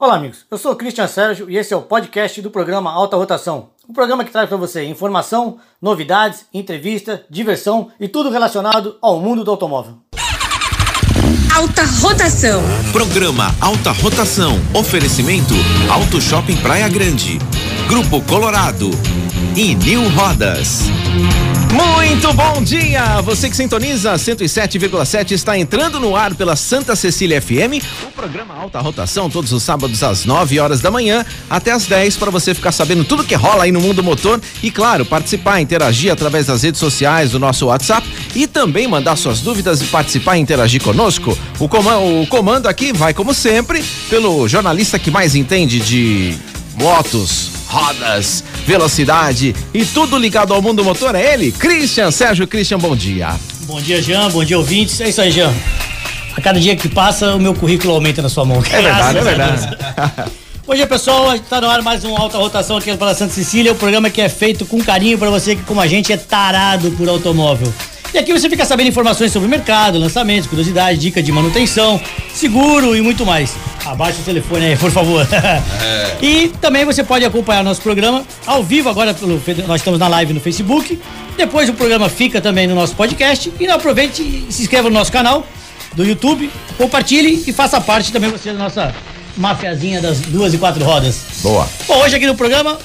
Olá, amigos. Eu sou o Christian Sérgio e esse é o podcast do programa Alta Rotação. Um programa que traz para você informação, novidades, entrevista, diversão e tudo relacionado ao mundo do automóvel. Alta Rotação. Programa Alta Rotação. Oferecimento Auto Shopping Praia Grande. Grupo Colorado. E New Rodas. Muito bom dia! Você que sintoniza 107,7 está entrando no ar pela Santa Cecília FM, o programa Alta Rotação, todos os sábados às 9 horas da manhã até às 10 para você ficar sabendo tudo que rola aí no mundo motor e, claro, participar, interagir através das redes sociais, do nosso WhatsApp e também mandar suas dúvidas e participar e interagir conosco. O comando, o comando aqui vai, como sempre, pelo jornalista que mais entende de motos, rodas, velocidade e tudo ligado ao mundo motor é ele, Christian Sérgio Christian, bom dia. Bom dia, Jean. Bom dia, ouvintes. É isso aí, Jean. A cada dia que passa, o meu currículo aumenta na sua mão. É verdade, é verdade. Bom dia, pessoal. Está no ar mais um Alta Rotação aqui pela Santa Cecília. O programa que é feito com carinho para você que, como a gente, é tarado por automóvel. E aqui você fica sabendo informações sobre o mercado, lançamentos, curiosidades, dicas de manutenção, seguro e muito mais. Abaixa o telefone aí, por favor. E também você pode acompanhar nosso programa ao vivo agora pelo nós estamos na live no Facebook. Depois o programa fica também no nosso podcast e não aproveite e se inscreva no nosso canal do YouTube, compartilhe e faça parte também você da nossa mafiazinha das duas e quatro rodas. Boa. Bom, hoje aqui no programa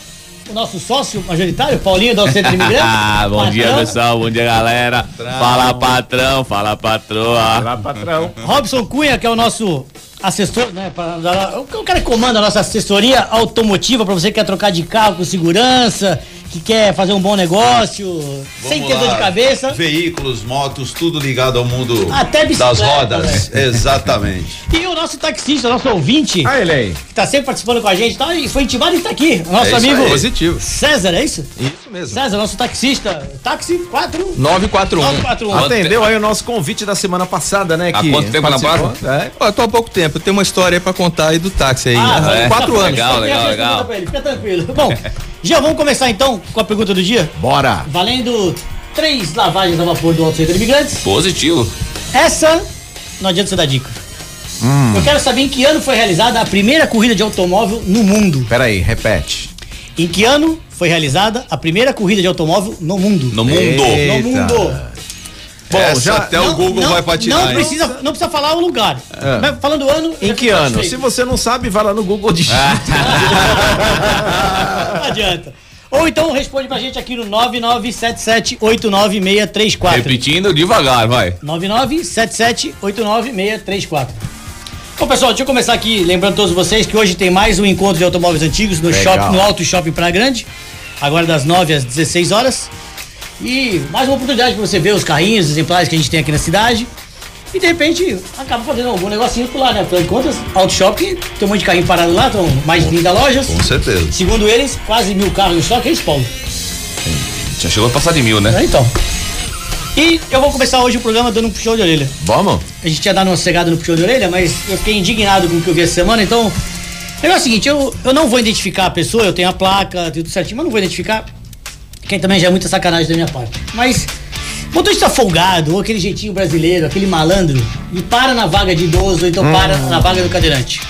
o nosso sócio majoritário, Paulinho do Centro Imigrante. Ah, bom dia, Patrão. pessoal. Bom dia, galera. Fala, patrão. Fala, patroa. Lá, patrão. Robson Cunha, que é o nosso assessor, né? pra o cara que comanda a nossa assessoria automotiva para você que quer trocar de carro com segurança, que quer fazer um bom negócio, sem Vamos ter dor de cabeça. Veículos, motos, tudo ligado ao mundo Até das rodas. Exatamente. E o nosso taxista, nosso ouvinte, Ah, ele aí. que tá sempre participando com a gente, tá? E foi intimado e tá aqui. Nosso É amigo aí. Positivo. César, é isso? Isso mesmo. César, nosso taxista. Táxi 4. 941. 941. Atendeu aí o nosso convite da semana passada, né? Há que quanto tempo na base? É. Eu tô há pouco tempo, eu tenho uma história aí pra contar aí do táxi aí. Ah, né? vai. Quatro anos. Legal, legal, legal. Fica tranquilo. Bom, já vamos começar então com a pergunta do dia. Bora. Valendo três lavagens a vapor do Alto Centro de Imigrantes. Positivo. Essa não adianta você dar dica. Eu quero saber em que ano foi realizada a primeira corrida de automóvel no mundo. Pera aí, repete. Em que ano foi realizada a primeira corrida de automóvel no mundo? No mundo. Eita. No mundo. Bom, Essa já até o Google vai patinar. Não hein? precisa, não precisa falar o lugar. Mas falando o ano. em que ano? Se você não sabe, vai lá no Google digita. Não adianta. Ou então responde pra gente aqui no 997789634. Repetindo devagar, vai. 997789634. Bom, pessoal, deixa eu começar aqui lembrando todos vocês que hoje tem mais um encontro de automóveis antigos no, Legal. shopping, no Alto Shopping Praia Grande, agora das 9 às 16 horas. E mais uma oportunidade para você ver os carrinhos, os exemplares que a gente tem aqui na cidade. E de repente acaba fazendo algum negocinho por lá, né? Afinal de contas, Auto tem um monte de carrinho parado lá, estão mais de 30 lojas. Com certeza. Segundo eles, quase mil carros estoque, é isso, Paulo? Já chegou a passar de mil, É, né? então. E eu vou começar hoje o programa dando um puxão de orelha. Vamos? A gente tinha dado uma cegada no puxão de orelha, mas eu fiquei indignado com o que eu vi essa semana, então. O negócio é o seguinte, eu, eu não vou identificar a pessoa, eu tenho a placa, tudo certinho, mas não vou identificar. Quem também já é muita sacanagem da minha parte. Mas. Motorista folgado, ou aquele jeitinho brasileiro, aquele malandro, e para na vaga de idoso, ou então para na vaga do cadeirante.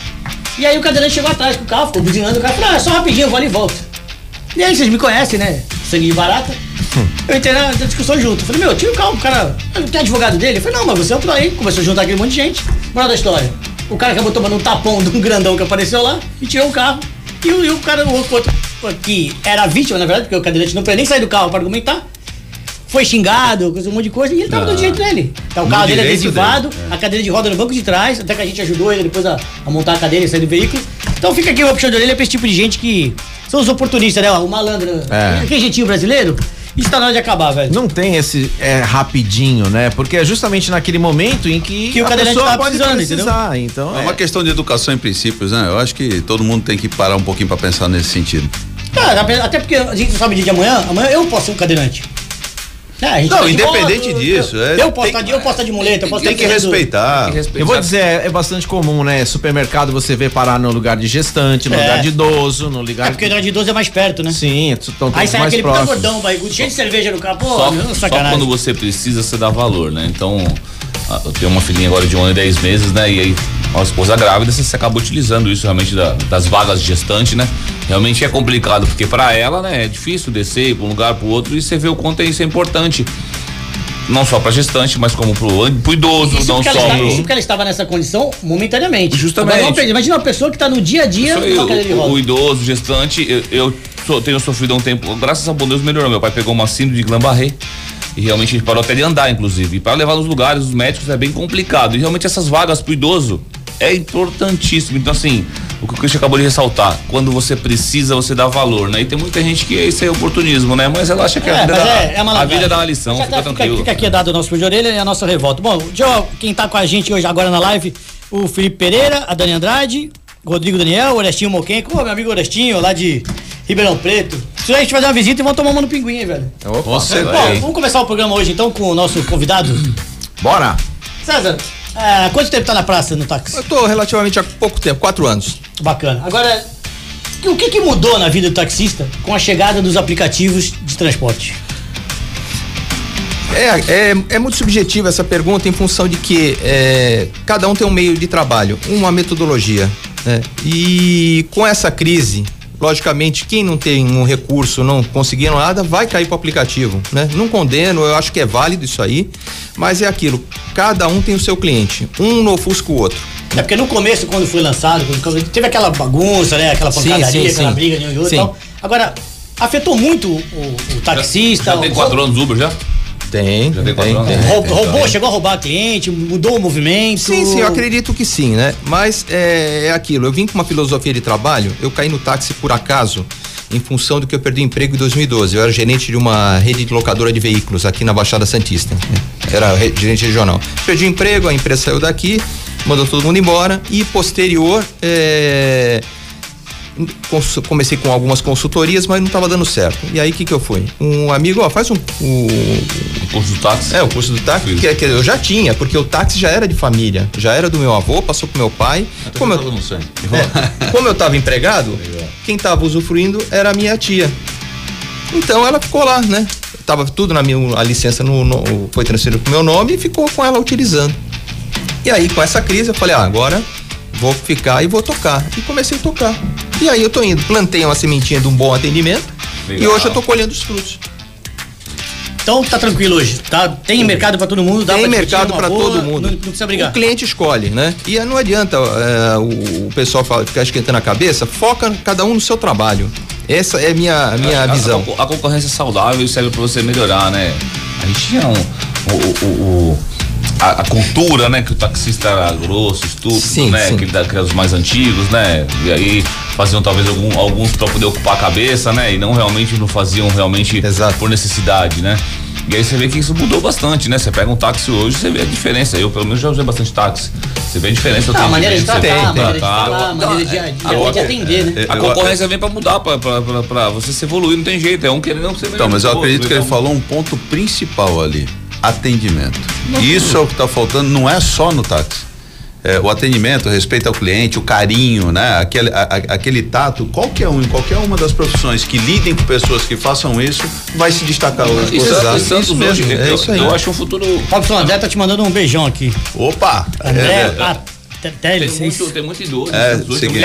E aí o cadeirante chegou atrás com o carro, ficou buzinando o carro, falou, ah, só rapidinho, eu vou ali e volto. E aí vocês me conhecem, né? Sangue de barata. Eu entrei na, na discussão junto. Falei, meu, tira o carro, o cara. Não tem advogado dele? Eu falei, não, mas você entrou aí. Começou a juntar aquele monte de gente. Moral da história. O cara acabou tomando um tapão de um grandão que apareceu lá e tirou o carro. E o, e o cara, o outro, que era vítima, na verdade, porque o cadeirante não podia nem sair do carro para argumentar. Foi xingado, um monte de coisa, e ele tava do direito dele. Tá, o carro dele direito adesivado, dele, a cadeira de roda no banco de trás, até que a gente ajudou ele depois a, a montar a cadeira e sair do veículo. Então fica aqui o puxão de orelha pra esse tipo de gente que são os oportunistas, né? O malandro, É. aquele jeitinho brasileiro. Isso tá na hora de acabar, velho. Não tem esse é, rapidinho, né? Porque é justamente naquele momento em que, Que o a cadeirante pessoa tá pode precisando, precisar. Então, É uma questão de educação em princípios, né? Eu acho que todo mundo tem que parar um pouquinho pra pensar nesse sentido. Cara, até porque a gente não sabe o dia de amanhã, amanhã eu posso ser um cadeirante. É, a gente Não, tá de independente disso, Eu, é, eu posso tem- estar de, eu posso estar de muleta, eu posso Tem estar que fazendo- respeitar. Eu vou dizer, é, é bastante comum, né? Supermercado você vê parar no lugar de gestante, no É. lugar de idoso, no lugar É porque o lugar de 12 é mais perto, né? Sim, estão Aí sai mais aquele puta gordão, barrigudo, cheio de cerveja no carro. Pô, Só, meu, só quando você precisa, você dá valor, né? Então, eu tenho uma filhinha agora de um ano e dez meses, né? E aí, uma esposa grávida, você, acaba utilizando isso realmente da- das vagas de gestante, né? Realmente é complicado, porque para ela, né, é difícil descer para um lugar para o outro e você vê o quanto isso é importante. Não só para gestante, mas como pro, pro idoso, Isso não só ela está, pro. isso porque ela estava nessa condição momentaneamente. Justamente. Agora, Imagina uma pessoa que está no dia a dia cadeira de o, o idoso, o gestante, eu, eu so- tenho sofrido há um tempo, graças a bom Deus melhorou. Meu pai pegou uma síndrome de Guillain-Barré e realmente ele parou até de andar, inclusive. E para levar nos lugares, os médicos é bem complicado. E realmente essas vagas pro idoso é importantíssimo. Então, assim, o que o Cristian acabou de ressaltar, quando você precisa, você dá valor, né? E tem muita gente que isso é oportunismo, né? Mas ela acha que a, vida mas dá, é, é a vida dá uma lição, Já fica tá- fica, tranquilo. fica aqui dado o nosso de orelha e a nossa revolta. Bom, Joe, quem tá com a gente hoje agora na live, o Felipe Pereira, a Dani Andrade, o Rodrigo Daniel, o Orestinho Moquenco, meu amigo Orestinho, lá de Ribeirão Preto. Se a gente fazer uma visita e vão tomar uma no pinguim, hein, velho. Certeza. Bom, vamos começar o programa hoje então com o nosso convidado. Bora! César, é, quanto tempo tá na praça no táxi? Eu tô relativamente há pouco tempo, quatro anos. Bacana. Agora, o que, que mudou na vida do taxista com a chegada dos aplicativos de transporte? É, é, é muito subjetiva essa pergunta em função de que é, cada um tem um meio de trabalho, uma metodologia. né? E com essa crise, logicamente, quem não tem um recurso, não conseguindo nada, vai cair para o aplicativo. Né? Não condeno, eu acho que é válido isso aí, mas é aquilo, cada um tem o seu cliente, um não ofusca o outro. É porque no começo, quando foi lançado, teve aquela bagunça, né? Aquela Sim, pancadaria, sim, aquela sim. briga de um e outro e Sim. tal. Agora, afetou muito o, o taxista. Já tem o- quatro anos Uber já? Tem, Já tem tem, anos? tem. Roubou, chegou a roubar cliente, mudou o movimento. Sim, sim, eu acredito que sim, né? Mas é, é aquilo, eu vim com uma filosofia de trabalho, eu caí no táxi por acaso, em função do que eu perdi o emprego em 2012. Eu era gerente de uma rede de locadora de veículos aqui na Baixada Santista. Era re- gerente regional. Perdi o emprego, a empresa saiu daqui, mandou todo mundo embora e posterior. é, comecei com algumas consultorias, mas não estava dando certo. E aí o que que eu fui? Um amigo, ó, faz um, um, O curso do táxi? é, o curso do táxi, que, que eu já tinha, porque o táxi já era de família, já era do meu avô, passou pro meu pai. Como eu, não sei. é, como eu tava empregado, quem tava usufruindo era a minha tia. Então ela ficou lá, né? Tava tudo na minha, a licença no, no- foi transferido pro meu nome e ficou com ela utilizando. E aí com essa crise eu falei, ah, agora vou ficar e vou tocar. E comecei a tocar. E aí eu tô indo, plantei uma sementinha de um bom atendimento e Legal. hoje eu tô colhendo os frutos. Então tá tranquilo hoje. Tá, tem mercado pra todo mundo, dá Tem mercado para todo mundo. Não, não precisa brigar. O cliente escolhe, né? E não adianta é, o, o pessoal fala, ficar esquentando a cabeça, foca cada um no seu trabalho. Essa é a minha, a minha A- visão. A, a concorrência saudável serve para você melhorar, né? A gente tinha um, o, o- o- a, a cultura, né? Que o taxista era grosso, estúpido, Sim, né? sim. Que, da- que era os mais antigos, né? E aí faziam talvez algum- alguns para poder ocupar a cabeça, né? E não realmente não faziam realmente Exato. por necessidade, né? E aí você vê que isso mudou bastante, né? Você pega um táxi hoje, você vê a diferença. Eu, pelo menos, já usei bastante táxi. Você vê a diferença. Não, a maneira de tratar, você a maneira de tratar. falar, a maneira de, de, atender, né? é, A eu- concorrência vem pra mudar, pra, pra, pra, pra você se evoluir, não tem jeito. É um querendo ser melhor. Então, mas eu acredito outro, que ele então- falou um ponto principal ali: atendimento. Isso é o que está faltando, não é só no táxi. É, o atendimento, o respeito ao cliente, o carinho, né? Aquele, a- aquele tato, qualquer um, em qualquer uma das profissões que lidem com pessoas que façam isso, vai se destacar hoje. Isso, Exato, isso, isso isso mesmo, é eu, isso aí. eu acho um futuro. Robson André tá te mandando um beijão aqui. Opa! André É, é, Pat- Tem muito, tem muito idoso. É,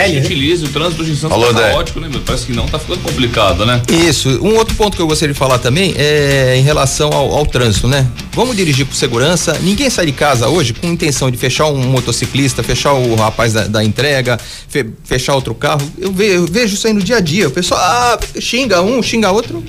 gente utiliza, o trânsito hoje em Santos Alô, tá caótico, né, meu? Parece que não, tá ficando complicado, né? Isso. Um outro ponto que eu gostaria de falar também é em relação ao, ao trânsito, né? Vamos dirigir por segurança. Ninguém sai de casa hoje com intenção de fechar um motociclista, fechar o rapaz da, da entrega, fe- fechar outro carro. Eu, ve- eu vejo isso aí no dia a dia. O pessoal ah, xinga um, xinga outro.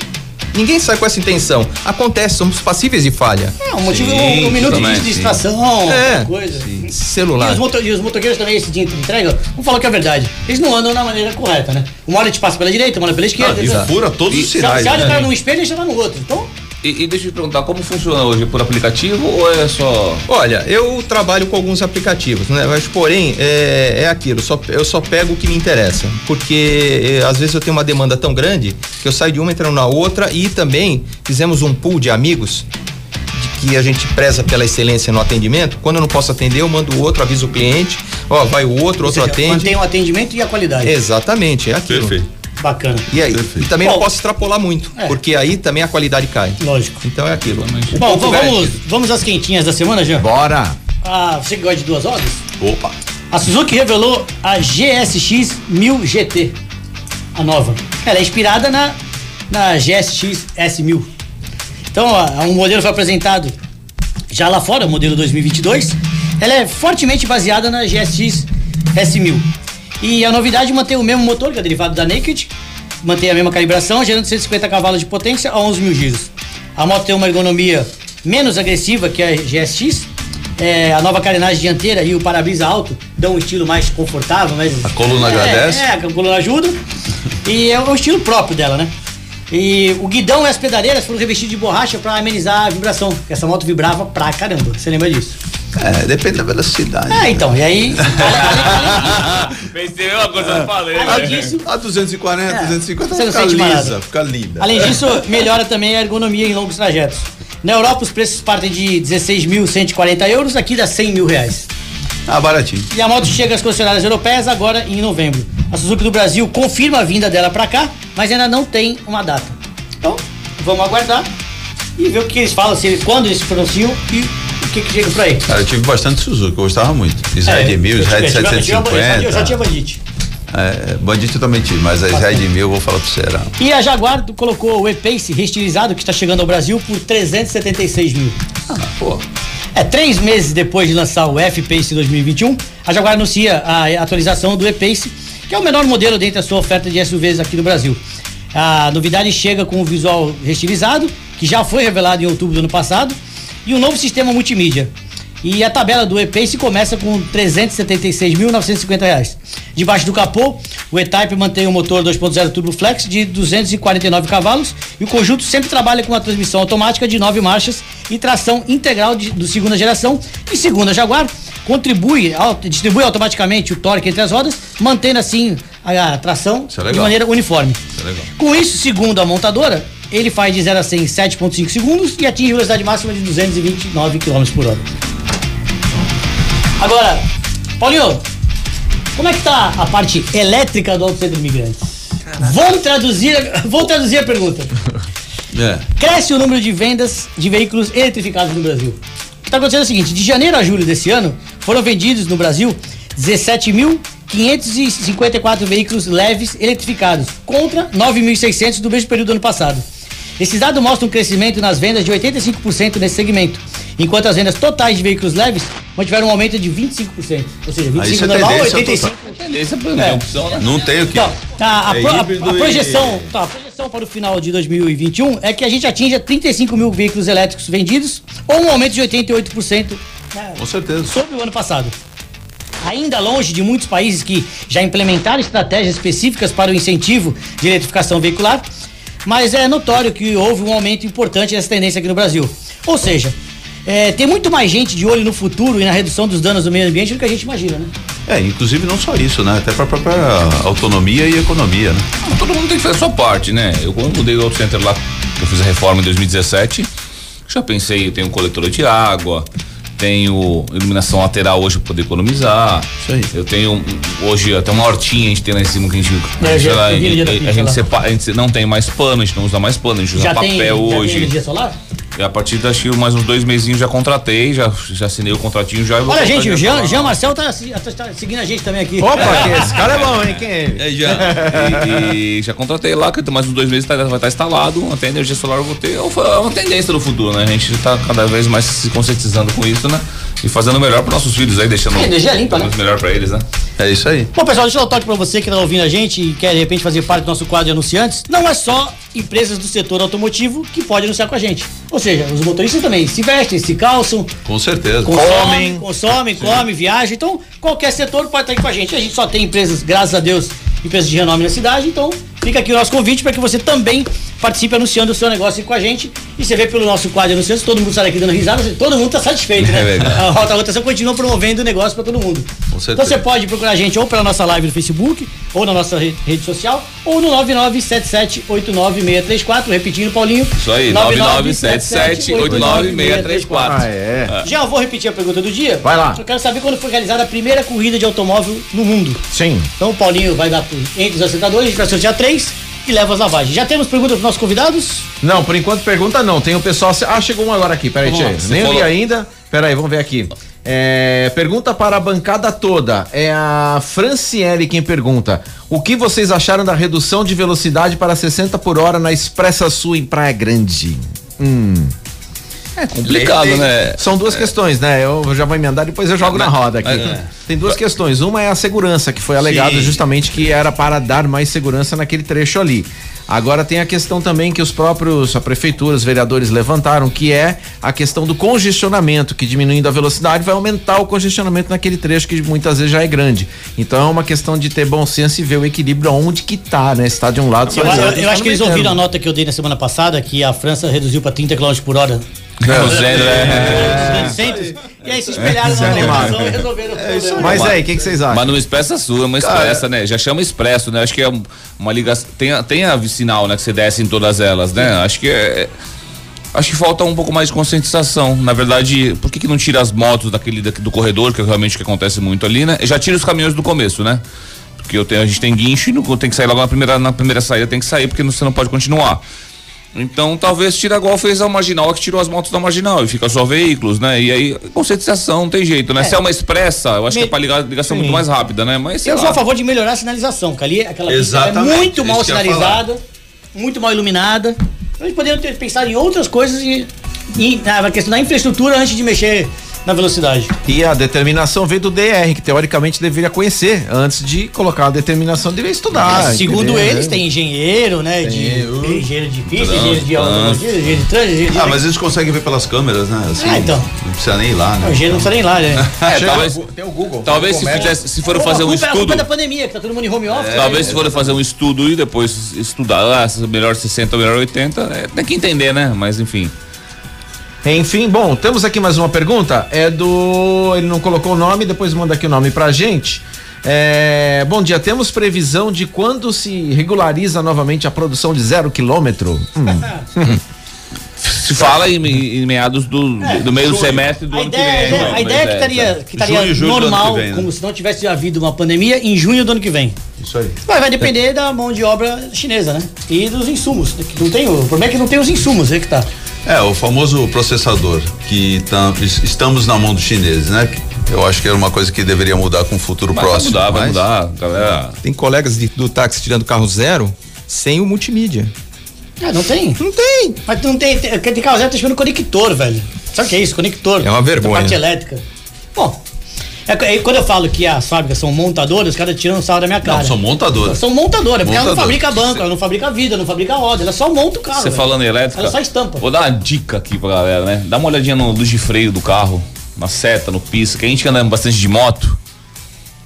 Ninguém sai com essa intenção. Acontece, somos passíveis de falha. É, um motivo, Sim, um, um minuto também, de sim. distração, É. coisa. E Celular. os, moto- e os motoqueiros também, esse dia de entrega, vamos falar que é verdade. Eles não andam na maneira correta, né? Uma hora a gente passa pela direita, uma hora pela esquerda. e etc. fura todos os Se, se sinais. olha o né? cara num espelho, ele já tá no outro. Então, E, e deixa eu te perguntar, como funciona hoje? Por aplicativo ou é só. Olha, eu trabalho com alguns aplicativos, né? Mas porém é, é aquilo, só, eu só pego o que me interessa, porque eh, às vezes eu tenho uma demanda tão grande que eu saio de uma entrando na outra e também fizemos um pool de amigos de que a gente preza pela excelência no atendimento. Quando eu não posso atender, eu mando o outro, aviso o cliente, ó, vai o outro, ou outro seja, atende. mantém o atendimento e a qualidade. Exatamente, é aquilo. Perfeito. Bacana. E aí, Perfeito. e também Bom, não posso extrapolar muito, é. porque aí também a qualidade cai. Lógico. Então é aquilo. Bom, vamos, vamos às quentinhas da semana, Jean? Bora! Ah, você que gosta de duas horas? Opa! A Suzuki revelou a GSX 1000 GT, a nova. Ela é inspirada na, na GSX S1000. Então, ó, um modelo foi apresentado já lá fora, o modelo 2022. Ela é fortemente baseada na GSX S1000. E a novidade mantém o mesmo motor, que é derivado da Naked, mantém a mesma calibração, gerando 150 cavalos de potência a 11 mil giros. A moto tem uma ergonomia menos agressiva que a GSX. É, a nova carenagem dianteira e o para-brisa alto dão um estilo mais confortável, mas A coluna é, agradece? É, a coluna ajuda. E é o estilo próprio dela, né? E o guidão e as pedaleiras foram revestidos de borracha para amenizar a vibração. Essa moto vibrava pra caramba. Você lembra disso? É, depende da velocidade. É, então. E aí. Pensei a mesma coisa que eu falei. Além né? disso, A 240, É, 250 você não fica lisa, fica linda. Além disso, melhora também a ergonomia em longos trajetos. Na Europa, os preços partem de 16.140 euros, aqui dá 100 mil reais. Ah, baratinho. E a moto chega às concessionárias europeias agora em novembro. A Suzuki do Brasil confirma a vinda dela pra cá, mas ainda não tem uma data. Então, vamos aguardar e ver o que eles falam, se eles, quando eles se pronunciam e que, que chega por aí. Cara, eu tive bastante Suzuki, eu gostava muito. Israel É, 1000, eu Israel tive- eu já tinha 750. Bandit. É, Bandito eu também tive, mas a Israel 1000 eu vou falar pra você. Era... E a Jaguar colocou o E-Pace reestilizado que está chegando ao Brasil por 376 mil. Ah, pô. É, três meses depois de lançar o F-Pace 2021, a Jaguar anuncia a atualização do E-Pace, que é o menor modelo dentre a sua oferta de SUVs aqui no Brasil. A novidade chega com o visual reestilizado, que já foi revelado em outubro do ano passado, e um novo sistema multimídia. E a tabela do E-Pace começa com 376.950 reais. Debaixo do capô, o E-Type mantém o motor 2.0 Turbo Flex de 249 cavalos e o conjunto sempre trabalha com a transmissão automática de nove marchas e tração integral de, do segunda geração. E segundo a Jaguar, contribui, distribui automaticamente o torque entre as rodas, mantendo assim a, a tração é de maneira uniforme. É. Com isso, segundo a montadora, ele faz de 0 a 100 em 7,5 segundos e atinge velocidade máxima de 229 km por hora. Agora, Paulinho, como é que tá a parte elétrica do Auto Centro Imigrantes? Vou traduzir, vou traduzir a pergunta. É. Cresce o número de vendas de veículos eletrificados no Brasil. O que está acontecendo é o seguinte: de janeiro a julho desse ano, foram vendidos no Brasil 17.554 veículos leves eletrificados, contra 9.600 do mesmo período do ano passado. Esses dados mostram um crescimento nas vendas de 85% nesse segmento, enquanto as vendas totais de veículos leves mantiveram um aumento de 25%. Ou seja, 25% isso é normal, tendência 85%. total. Beleza, não tem opção, né? Não tem o que. Então, tá, a, É pro- a- a e- projeção, tá, a projeção para o final de 2021 é que a gente atinja 35 mil veículos elétricos vendidos, ou um aumento de 88% né, Com certeza. sobre o ano passado. Ainda longe de muitos países que já implementaram estratégias específicas para o incentivo de eletrificação veicular, mas é notório que houve um aumento importante dessa tendência aqui no Brasil. Ou seja, é, tem muito mais gente de olho no futuro e na redução dos danos do meio ambiente do que a gente imagina, né? É, inclusive não só isso, né? Até pra própria autonomia e economia, né? Ah, Todo mundo tem que fazer a sua parte, né? Eu quando mudei do Auto Center lá, que eu fiz a reforma em 2017, já pensei, eu tenho coletor de água, tenho iluminação lateral hoje para poder economizar. Isso aí. Eu tenho hoje até uma hortinha a gente tem lá em cima que a gente, É, já- da a, a gente lá. separa, a gente não tem mais pano, a gente não usa mais pano, a gente usa já papel tem, já tem hoje. energia solar? E a partir daqui mais uns dois mesinhos já contratei, já, já assinei o contratinho já. e Olha, gente, o Jean. Jean Marcel tá, tá- tá seguindo a gente também aqui. Opa, que esse cara é bom, hein? Quem é ele? É, já. E, e já contratei lá, que mais uns dois meses tá- vai estar instalado, até energia solar eu vou ter. É uma tendência do futuro, né? A gente tá cada vez mais se conscientizando com isso, né? E fazendo melhor para nossos filhos aí, deixando É, energia limpa, né? muito melhor para eles, né? É isso aí. Bom, pessoal, deixa eu dar um toque pra você que tá ouvindo a gente e quer de repente fazer parte do nosso quadro de anunciantes. Não é só empresas do setor automotivo que podem anunciar com a gente. Ou seja, os motoristas também se vestem, se calçam, Com certeza. consomem, consomem, comem, viajam. Então, qualquer setor pode estar aqui com a gente. A gente só tem empresas, graças a Deus, empresas de renome na cidade. Então, fica aqui o nosso convite para que você também participe anunciando o seu negócio aqui com a gente. E você vê pelo nosso quadro de anunciantes, todo mundo sai daqui dando risada, todo mundo está satisfeito, É né? verdade. a Rota Rotação continua promovendo o negócio para todo mundo. Com certeza. Então você pode procurar a gente ou pela nossa live no Facebook, ou na nossa re- rede social, ou no 997789634, repetindo, Paulinho. Isso aí, 997789634. Ah, é. Já vou repetir a pergunta do dia. Vai lá. Eu quero saber quando foi realizada a primeira corrida de automóvel no mundo. Sim. Então o Paulinho vai dar entre os acertadores, a gente vai sortear três e leva as lavagens. Já temos perguntas para nossos convidados? Não, por enquanto pergunta não. Tem o pessoal. Ah, chegou um agora aqui. Peraí, Tchê. Nem falou- ainda. Peraí, vamos ver aqui. É, pergunta para a bancada toda. É a Franciele quem pergunta. O que vocês acharam da redução de velocidade para 60 por hora na Expressa Sul em Praia Grande? Hum. É complicado, Lei- né? São duas questões, né? Eu já vou emendar depois eu jogo na Mas- roda aqui. mas- Tem duas questões. Uma é a segurança, que foi alegado Sim. justamente que era para dar mais segurança naquele trecho ali. Agora tem a questão também que os próprios, a prefeitura, os vereadores levantaram, que é a questão do congestionamento, que diminuindo a velocidade vai aumentar o congestionamento naquele trecho que muitas vezes já é grande. Então é uma questão de ter bom senso e ver o equilíbrio aonde que tá, né? Se tá de um lado, se Eu, tá do eu- outro, eu tá acho que eles meio ouviram a nota que eu dei na semana passada, que a França reduziu para 30 km por hora. O zero, é. Centros, e aí se espelharam na notação e resolveram o problema. Mas aí, o que que vocês acham? Mas no Expressa Sul, é uma expressa, né? Já chama Expresso, né? Acho que é um- uma ligação. Tem, a- tem a sinal, né? Que você desce em todas elas, né? Acho que é. Acho que falta um pouco mais de conscientização. Na verdade, por que, que não tira as motos daquele daqui- do corredor, que é realmente o que acontece muito ali, né? Já tira os caminhões do começo, né? Porque eu tenho, a gente tem guincho e não, tem que sair logo na primeira, na primeira saída, tem que sair, porque não- você não pode continuar. Então, talvez tira igual fez a marginal, que tirou as motos da marginal e fica só veículos, né? E aí, conscientização, não tem jeito, né? Se é uma expressa, eu acho que é pra ligar, ligação muito mais rápida, né? Mas Eu lá. sou a favor de melhorar a sinalização, que ali aquela pista é muito mal sinalizada, muito mal iluminada. Então, Eles poderiam ter pensado em outras coisas e, e na questão da infraestrutura antes de mexer na velocidade. E a determinação veio do DR, que teoricamente deveria conhecer. Antes de colocar a determinação, deveria estudar. Segundo entendeu? eles, tem engenheiro, né? De, uh, tem engenheiro de pista, trânsito, engenheiro de automotivo, engenheiro de trânsito, engenheiro de. Ah, mas eles conseguem ver pelas câmeras, né? Assim, Ah, então. Não precisa nem ir lá, né? O engenheiro não precisa nem lá, né? É, Chega talvez, tem o Google. talvez se, é? fizesse, se for fazer um é- estudo. é da pandemia, que tá todo mundo em home office. Talvez se for fazer um estudo e depois estudar, ah, é melhor 60 ou melhor 80, é, tem que entender, né? Mas enfim. Enfim, bom, temos aqui mais uma pergunta. É do. Ele não colocou o nome, depois manda aqui o nome pra gente. É, bom dia, temos previsão de quando se regulariza novamente a produção de zero quilômetro? Hum. Se fala em, em meados do, do meio do semestre do A ano que ideia, vem. é- né? a ideia é que Mas estaria, que estaria Junho, normal, que vem, né? como se não tivesse havido uma pandemia, em junho do ano que vem. Isso aí. Mas vai depender da mão de obra chinesa, né? E dos insumos. que Não tem, o problema é que não tem os insumos, aí que tá. É, o famoso processador, que tam- es- estamos na mão dos chineses, né? Eu acho que era uma coisa que deveria mudar com o futuro Vai próximo. mudar, vai mas- mudar, galera. Tem colegas de- do táxi tirando carro zero sem o multimídia. Ah, não tem. Não tem. Mas não tem. Tem, tem carro zero tá chamando conector, velho. Sabe o que é isso? Conector. É uma vergonha. Da parte elétrica. Bom. É, é, quando eu falo que as fábricas são montadoras, os caras tiram o sarro da minha cara. Não, são montadoras. São montadoras, porque ela não fabrica banco, ela não fabrica vida, não fabrica roda, ela só monta o carro. Você falando em elétrica. Ela só estampa. Vou dar uma dica aqui pra galera, né? Dá uma olhadinha no luz de freio do carro, na seta, no piso, que a gente que anda bastante de moto.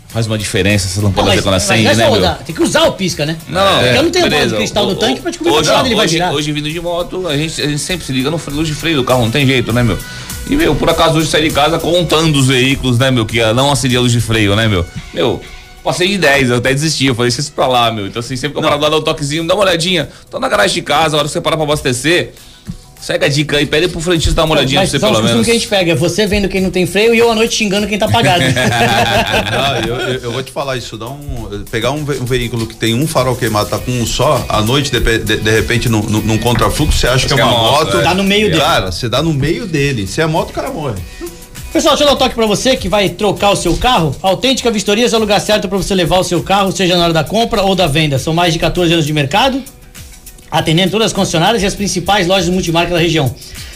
Faz uma diferença essas Não, lâmpadas quando acende, não é né, meu? rodar, tem que usar o pisca, né? Não, Porque eu não tenho bola de beleza. cristal no tanque pra descobrir hoje, quando ele vai virar. hoje vindo de moto, a gente, a gente sempre se liga no luz de freio do carro, não tem jeito, né, meu? E, meu, por acaso hoje saí de casa contando os veículos, né, meu, que não acendia a luz de freio, né, meu? Meu, passei de 10, eu até desisti, eu falei, isso pra lá, meu. Então, assim, sempre que eu parar lá, dá um toquezinho, dá uma olhadinha. Tô na garagem de casa, a hora que você parar pra abastecer, segue a dica aí, pede pro frentista dar uma olhadinha Mas pra você, pelo menos. que a gente pega, é você vendo quem não tem freio e eu à noite xingando quem tá pagado. Ah, eu, eu- eu vou te falar isso, dá um, pegar um, ve- um veículo que tem um farol queimado, tá com um só, à noite, de, de, de repente, num, num, contrafluxo, você acha que é que é uma moto, moto. é. Dá no meio dele. Cara, você dá no meio dele. Se é moto, o cara morre. Pessoal, deixa eu dar um toque pra você que vai trocar o seu carro. Autêntica Vistorias é o lugar certo pra você levar o seu carro, seja na hora da compra ou da venda. São mais de 14 anos de mercado, atendendo todas as concessionárias e as principais lojas multimarca da região.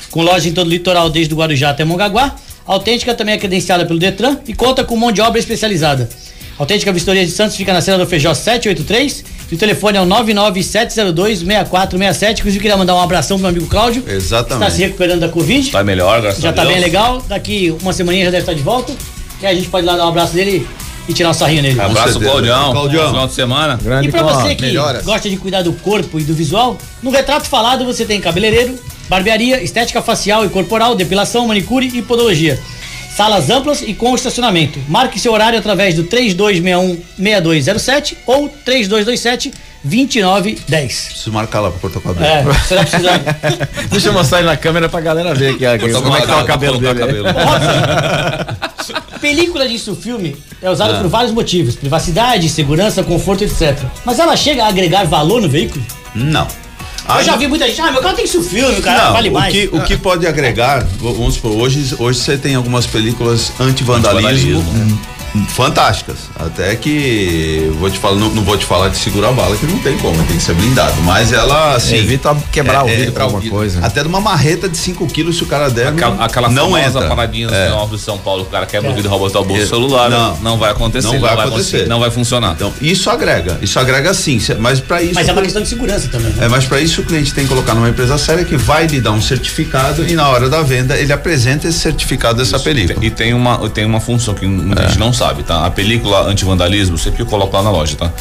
Com lojas em todo o litoral, desde o Guarujá até Mongaguá. A Autêntica também é credenciada pelo Detran e conta com mão de obra especializada. A Autêntica Vistorias de Santos fica na cena do Feijó 783 e o telefone é o 99702-6467. Inclusive, queria mandar um abração pro meu amigo Cláudio. Exatamente. Que está se recuperando da Covid. Tá melhor, graças Já a tá Deus. bem legal. Daqui uma semaninha já deve estar de volta. E a gente pode ir lá dar um abraço dele e tirar um sarrinho nele. Abraço. Claudião. Claudião. Final de semana. E pra você que melhoras. gosta de cuidar do corpo e do visual, no Retrato Falado você tem cabeleireiro, barbearia, estética facial e corporal, depilação, manicure e podologia. Salas amplas e com estacionamento. Marque seu horário através do 3261-6207 ou 3227-2910. Preciso marcar lá pra cortar o cabelo. É, você precisando. Deixa eu mostrar ele na câmera pra galera ver aqui, aqui como é que tá o cabelo dele. Película de filme é usada por vários motivos: privacidade, segurança, conforto, etc. Mas ela chega a agregar valor no veículo? Não. Eu já vi muita gente, ah, meu carro tem filme, cara, Não, vale o mais. que, o que pode agregar, vamos supor, hoje, hoje você tem algumas películas anti-vandalismo hum, fantásticas. Até que vou te falar, não, não vou te falar de segura bala, que não tem como, tem que ser blindado. Mas ela assim. Evita quebrar o vidro quebrar com alguma coisa. Até de uma marreta de 5 quilos, se o cara der. Aquela, não, aquela não famosa entra. paradinha no É. de São Paulo, o cara quebra É. o vidro e rouba tua bolsa É. celular. Não. Não, vai acontecer. Não vai acontecer. conseguir, Não vai funcionar. Então, isso agrega. Isso agrega sim. Mas para isso. Mas é uma questão de segurança também. Né? É, mas para isso o cliente tem que colocar numa empresa séria que vai lhe dar um certificado e na hora da venda ele apresenta esse certificado dessa Isso. película. E tem uma, tem uma função que muita gente não sabe, tá? A película anti-vandalismo, sempre que eu coloco lá na loja, tá?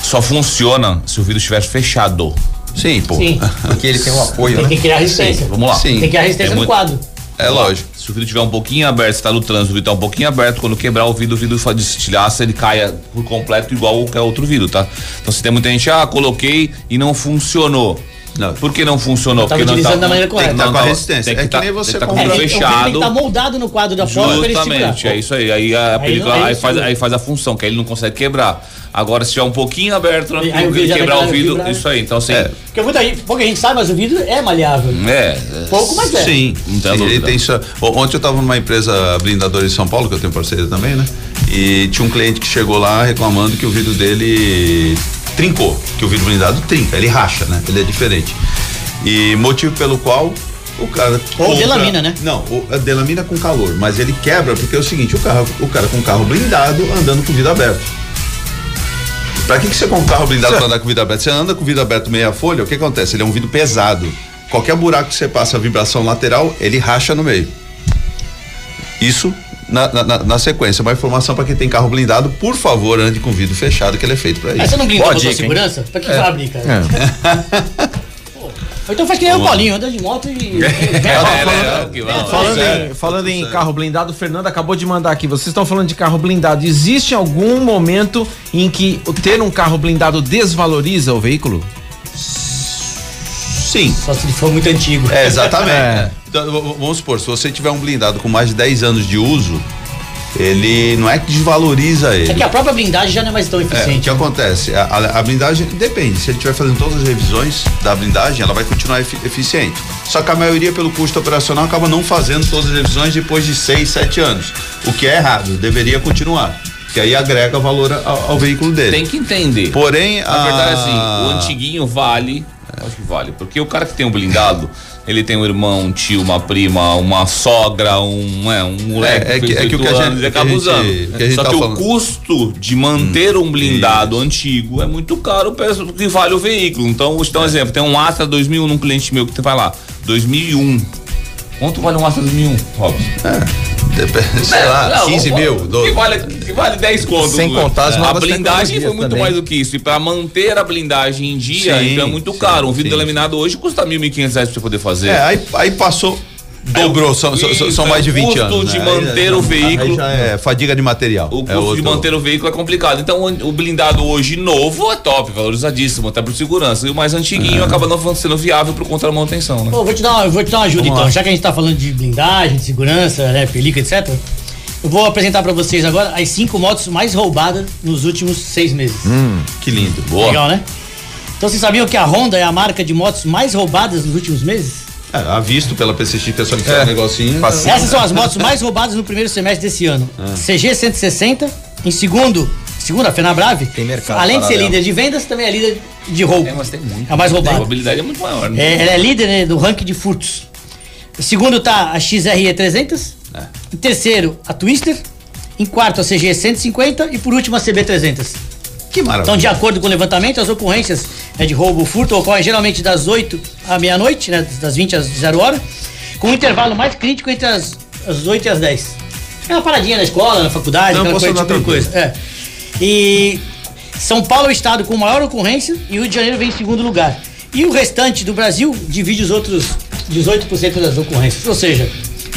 Só funciona se o vidro estiver fechado. Sim, pô. Sim. Porque ele tem um apoio, Tem né? que criar resistência. Vamos lá. Sim. Tem que criar resistência Tem no muito- quadro. É lógico. Se o vidro estiver um pouquinho aberto, se tá no trânsito, o vidro tá um pouquinho aberto, quando quebrar o vidro, o vidro faz destilhaça, ele caia por completo igual qualquer outro vidro, tá? Então se tem muita gente, ah, coloquei e não funcionou. Não. Por que não funcionou? Tava Porque não utilizando tá, da maneira tem que correta. tá Tá com a com- resistência. tem É que tá- nem você que tá com É, vidro o vidro tem que fechado. estar moldado no quadro da forma ele. Justamente, é isso aí. Aí a Aí película não- aí, faz, aí faz a função, que aí ele não consegue quebrar. Agora, se tiver um pouquinho aberto, não Aí- aí vidro já quebrar o vidro, vibrar. isso aí. Então, assim, É. Porque muita gente, pouca gente sabe, mas o vidro é maleável. é. Pouco, mas é. Sim, Não sim, ele tem isso. Ontem eu estava numa empresa blindadora em São Paulo, que eu tenho parceria também, né? E tinha um cliente que chegou lá reclamando que o vidro dele trincou, que o vidro blindado trinca, ele racha, né? Ele é diferente. E motivo pelo qual o cara. Ou delamina, né? Não, o, a delamina com calor, mas ele quebra porque é o seguinte: o, carro, o cara com carro blindado andando com o vidro aberto. Pra que, que você compra um carro blindado pra andar com o vidro aberto? Você anda com o vidro aberto meia folha, o que acontece? Ele é um vidro pesado. Qualquer buraco que você passa a vibração lateral, ele racha no meio. Isso na, na- na- sequência. Uma informação para quem tem carro blindado, por favor, ande com vidro fechado, que ele é feito para isso. você não blindou a hein? segurança? Pra que fabrica? É. Ou então faz que nem o Paulinho, anda de moto e. É. Falando, em, falando em sério. carro blindado, o Fernando acabou de mandar aqui. Vocês estão falando de carro blindado. Existe algum momento em que o ter um carro blindado desvaloriza o veículo? Sim. Só se ele for muito antigo. É, exatamente. É. Então, vamos supor, se você tiver um blindado com mais de 10 anos de uso, ele não é que desvaloriza ele. É que a própria blindagem já não é mais tão É, o que eficiente. acontece? A, a- a blindagem depende. Se ele estiver fazendo todas as revisões da blindagem, ela vai continuar efi- eficiente. Só que a maioria, pelo custo operacional, acaba não fazendo todas as revisões depois de 6, 7 anos. O que é errado, deveria continuar. Que aí agrega valor ao, ao veículo dele. Tem que entender. Porém, Na verdade, a- assim, o antiguinho vale. Acho que vale. Porque o cara que tem um blindado, ele tem um irmão, um tio, uma prima, uma sogra, um, é, um moleque É, é que é que o 18 que a gente- e acaba usando. que Só tá que o falando. custo de manter um blindado antigo é muito caro peço que vale o veículo. Então, vou te É. dar um exemplo. Tem um Astra 2001 num cliente meu que vai lá, 2001. Quanto vale um Astra 2001, Robson? Dep- sei lá, Não, 15 vamos- mil, Que 12. vale, que vale 10 contos. Sem contar as A novas blindagem tecnologias foi muito também. mais do que isso. E pra manter a blindagem em dia, Sim, então é muito sim, caro. Um vidro sim, laminado hoje custa 1.500 reais pra você poder fazer. É, aí, aí passou, dobrou, são, são- são mais de é o 20 custo anos. de manter Aí o veículo. É fadiga de material. O é custo outro- de manter o veículo é complicado. Então, o o blindado hoje novo é top, valorizadíssimo, até por segurança. E o mais antiguinho acaba não sendo viável por conta da manutenção, né? Pô, vou te dar uma, eu vou te dar uma ajuda Vamos então. lá. Já que a gente tá falando de blindagem, de segurança, né, película, etc. Eu vou apresentar pra vocês agora as cinco motos mais roubadas nos últimos seis meses. Que lindo. Boa. Legal, né? Então vocês sabiam que a Honda é a marca de motos mais roubadas nos últimos meses? É, a visto pela PCX, que é só enfiar É. um negocinho. Facinho. Essas são as motos mais roubadas no primeiro semestre desse ano. Ah. CG 160, em segundo, segunda, a Fenabrave. Tem mercado Além de ser paralelo. líder de vendas, também é líder de roubo. É, mas tem muito. É a mais A roubada. probabilidade é muito maior, né? É, ela é líder né, do ranking de furtos. Em segundo tá a XRE 300. É. Em terceiro, a Twister. Em quarto, a CG 150. E por último, a CB 300. Que maravilha. Então, de acordo com o levantamento, as ocorrências né, de roubo ou furto ocorrem geralmente das 8 à meia-noite, né, das 20 às 0 hora, com um intervalo mais crítico entre as, as 8 e as 10. É uma paradinha na escola, na faculdade, Não, aquela posso coisa, tipo de coisa. É. E São Paulo é o estado com maior ocorrência e o Rio de Janeiro vem em segundo lugar. E o restante do Brasil divide os outros 18% das ocorrências. Ou seja,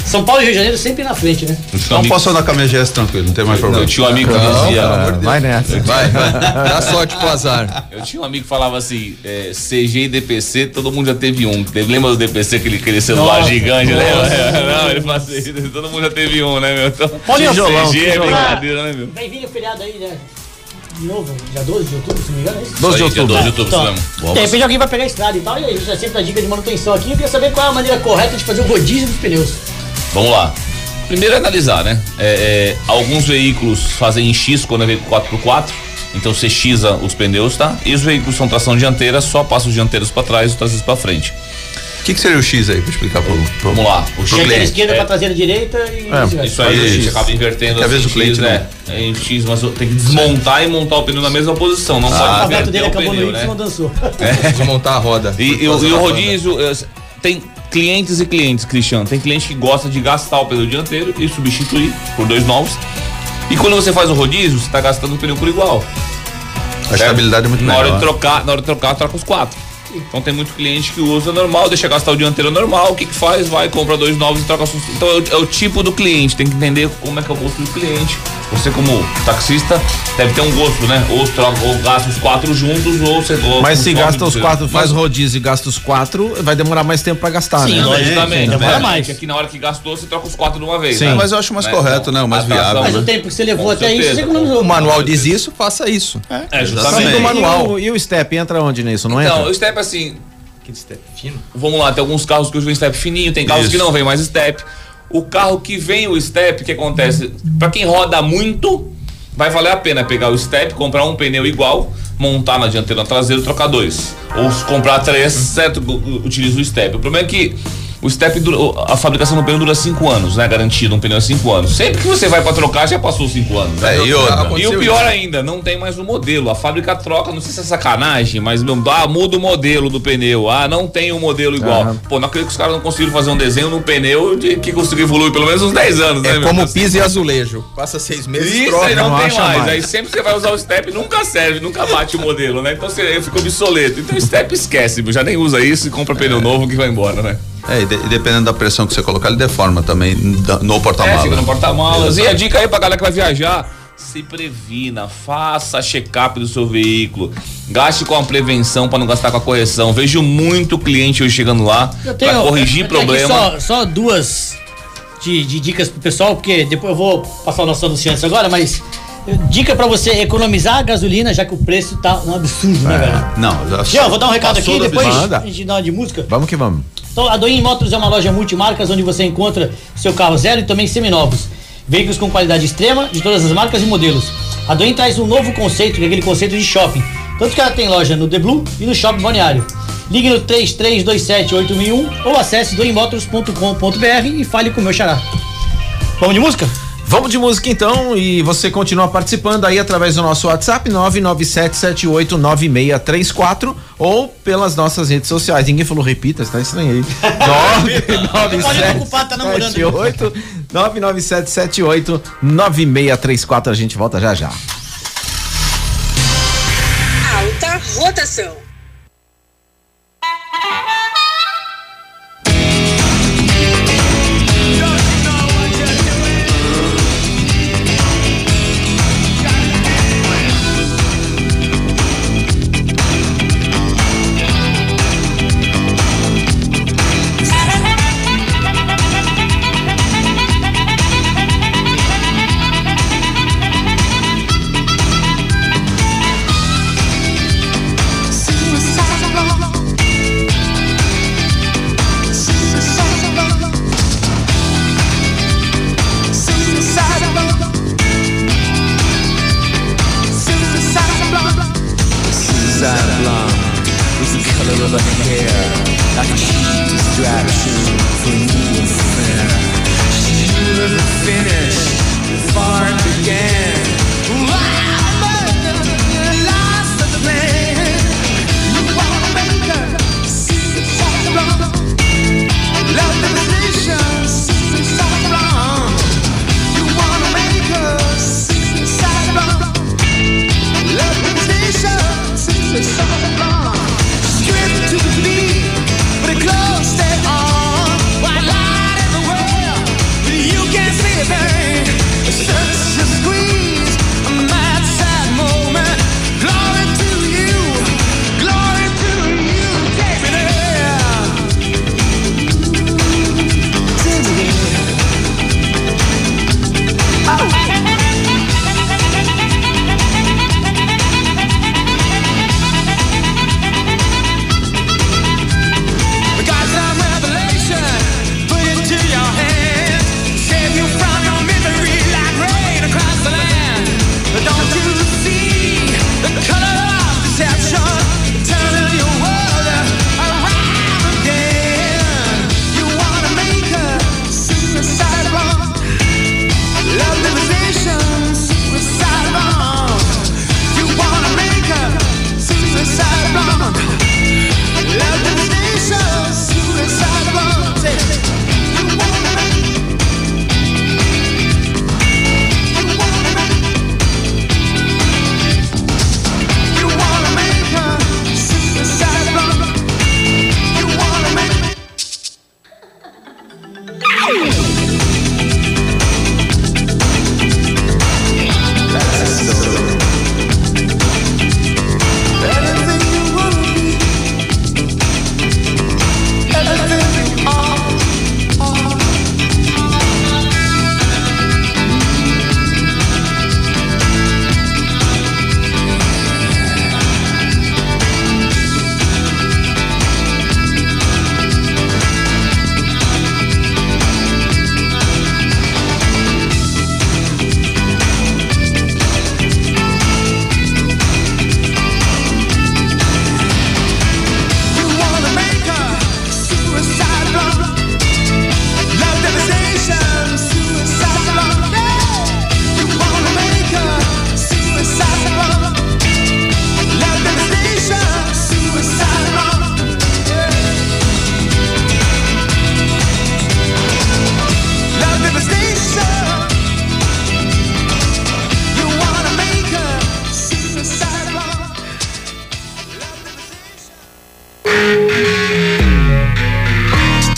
São Paulo e Rio de Janeiro sempre na frente, né? Não amigo- posso andar com a minha GS tranquilo, não tem mais problema. Eu tinha um amigo que dizia. vai nessa. Vai, vai. Dá sorte pro azar. Eu tinha um amigo que falava assim, é, CG e DPC, todo mundo já teve um. Lembra do DPC, aquele, aquele celular Nossa, gigante, né? nossa. Não, ele fala assim, todo mundo já teve um, né, meu? Então, Paulinho, CG é tijolão. brincadeira, né, meu? Vem vir o feriado aí, né? de novo, dia 12 de outubro, se não me engano, é isso? 12 de outubro. 12 de outubro, Então, isso mesmo. de repente alguém vai pegar a estrada e tal, e aí já sempre a dica de manutenção aqui, eu queria saber qual é a maneira correta de fazer o rodízio dos pneus. Vamos lá. Primeiro é analisar, né? É, é, alguns veículos fazem em X quando é veículo 4x4, então você xiza os pneus, tá? E os veículos são tração dianteira, só passa os dianteiros para trás e os traseiros para frente. O que, que seria o X aí, pra explicar pro, pro Vamos lá. O Dianteira cliente. esquerda É, pra traseira direita e É. Isso aí, Isso. a gente acaba invertendo às vezes assim, o cliente X, né? É em X, mas tem que desmontar e montar o pneu na mesma posição. Não o pode alfabeto inverter dele o acabou no pneu, Y e né? não dançou. Preciso montar a roda. E, e o- e o rodízio, eh, tem clientes e clientes, Cristiano. Tem cliente que gosta de gastar o pneu dianteiro e substituir por dois novos. E quando você faz o rodízio, você está gastando o pneu por igual. A estabilidade é muito na melhor. hora de trocar, na hora de trocar, troca os quatro. Então tem muito cliente que usa normal, deixa gastar o dianteiro normal, o que que faz? Vai, compra dois novos e troca. Então é o, é o tipo do cliente, tem que entender como é que é o gosto do cliente. Você como taxista deve ter um gosto, né? Ou, troca, ou gasta os quatro juntos, ou você... ou Mas se gasta os quatro, faz Mas- rodízio e gasta os quatro, vai demorar mais tempo pra gastar, Sim, né? Logicamente, demora né? mais. Porque aqui na hora que gastou, você troca os quatro de uma vez. Sim. né? Mas eu acho mais Né? correto, né? O mais a tração- viável. Mas né? o tempo que você levou Com até isso, certeza. você economizou. O manual diz isso, faça isso. É, Exatamente. justamente. Do manual. E o, e o step entra onde nisso, não Então, entra? o step assim, Que step fino. vamos lá, tem alguns carros que usam step fininho, tem carros Isso. que não vem mais step. O carro que vem o step, que acontece? Pra quem roda muito, vai valer a pena pegar o step, comprar um pneu igual, montar na dianteira na traseira e trocar dois. Ou comprar três, certo? Utiliza o step. O problema é que o step, dura, a fabricação do pneu dura cinco anos, né? Garantido, um pneu é cinco anos. Sempre que você vai pra trocar, já passou cinco anos. né? É, e outra. E o pior ainda, não tem mais o modelo. A fábrica troca, não sei se é sacanagem, mas meu, ah, muda o modelo do pneu. Ah, não tem um modelo igual. Aham. Pô, não acredito que os caras não conseguiram fazer um desenho no pneu de, que conseguiu evoluir pelo menos uns 10 anos, né? É meu? como piso e azulejo. Passa seis meses Isso troca. aí não, não tem acha mais. mais. Aí sempre que você vai usar o step, nunca serve, nunca bate o modelo, né? Então você fica obsoleto. Então o step esquece, já nem usa isso e compra pneu novo que vai embora, né? É, e, de- e dependendo da pressão que você colocar, ele deforma também no É, fica porta-malas. no porta-malas. E a dica aí pra galera que vai viajar. Se previna, faça check-up do seu veículo, gaste com a prevenção para não gastar com a correção. Vejo muito cliente hoje chegando lá para corrigir eu problema. Só, só duas de, de dicas pro pessoal, porque depois eu vou passar o nosso anunciante agora, mas dica pra você economizar a gasolina, já que o preço tá um absurdo, né, velho? Não, já Jean, vou dar um recado aqui, depois a gente dá uma de música. Vamos que vamos. Então, a Doim Motors é uma loja multimarcas onde você encontra seu carro zero e também seminovos. Veículos com qualidade extrema de todas as marcas e modelos. A Doim traz um novo conceito, que é aquele conceito de shopping. Tanto que ela tem loja no The Blue e no Shopping Balneário. Ligue no 33278001 ou acesse doimmotors.com.br e fale com o meu xará. Vamos de música? Vamos de música então e você continua participando aí através do nosso WhatsApp 997789634 ou pelas nossas redes sociais. Ninguém falou repita, você tá estranho aí. Pode ocupar, tá namorando. 99778 997789634. A gente volta já já. Alta rotação.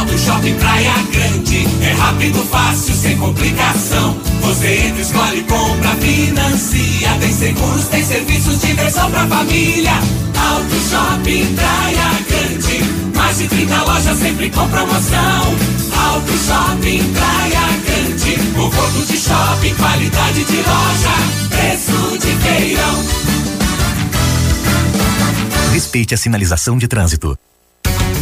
Auto Shopping Praia Grande. É rápido, fácil, sem complicação. Você entra, escolhe, compra, financia. Tem seguros, tem serviços, diversão pra família. Auto Shopping Praia Grande. Mais de 30 lojas sempre com promoção. Auto Shopping Praia Grande. Conforto de shopping, qualidade de loja. Preço de feirão. Respeite a sinalização de trânsito.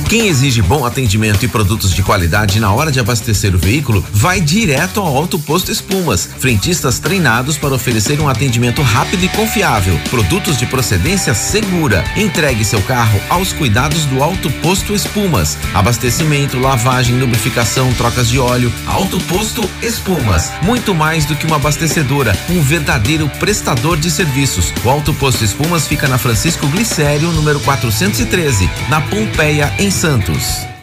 Quem exige bom atendimento e produtos de qualidade na hora de abastecer o veículo vai direto ao Alto Posto Espumas. Frentistas treinados para oferecer um atendimento rápido e confiável. Produtos de procedência segura. Entregue seu carro aos cuidados do Alto Posto Espumas. Abastecimento, lavagem, lubrificação, trocas de óleo. Alto Posto Espumas. Muito mais do que uma abastecedora, um verdadeiro prestador de serviços. O Alto Posto Espumas fica na Francisco Glicério, número 413, na Pompeia, em Santos.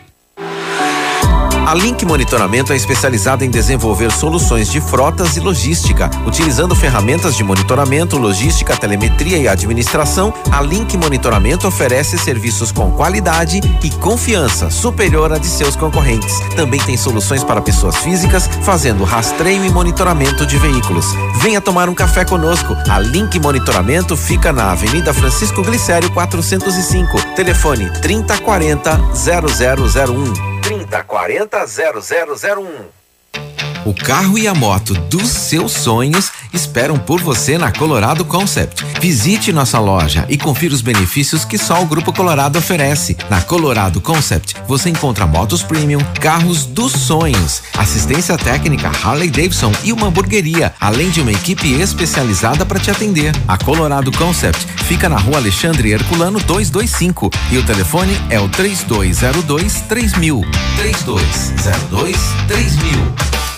A Link Monitoramento é especializada em desenvolver soluções de frotas e logística. Utilizando ferramentas de monitoramento, logística, telemetria e administração, a Link Monitoramento oferece serviços com qualidade e confiança superior à de seus concorrentes. Também tem soluções para pessoas físicas, fazendo rastreio e monitoramento de veículos. Venha tomar um café conosco. A Link Monitoramento fica na Avenida Francisco Glicério 405. Telefone 3040 0001. 3040 0001. O carro e a moto dos seus sonhos esperam por você na Colorado Concept. Visite nossa loja e confira os benefícios que só o Grupo Colorado oferece. Na Colorado Concept, você encontra motos premium, carros dos sonhos, assistência técnica Harley Davidson e uma hamburgueria, além de uma equipe especializada para te atender. A Colorado Concept fica na rua Alexandre Herculano 225 e o telefone é o 3202 3000. 3202 3000.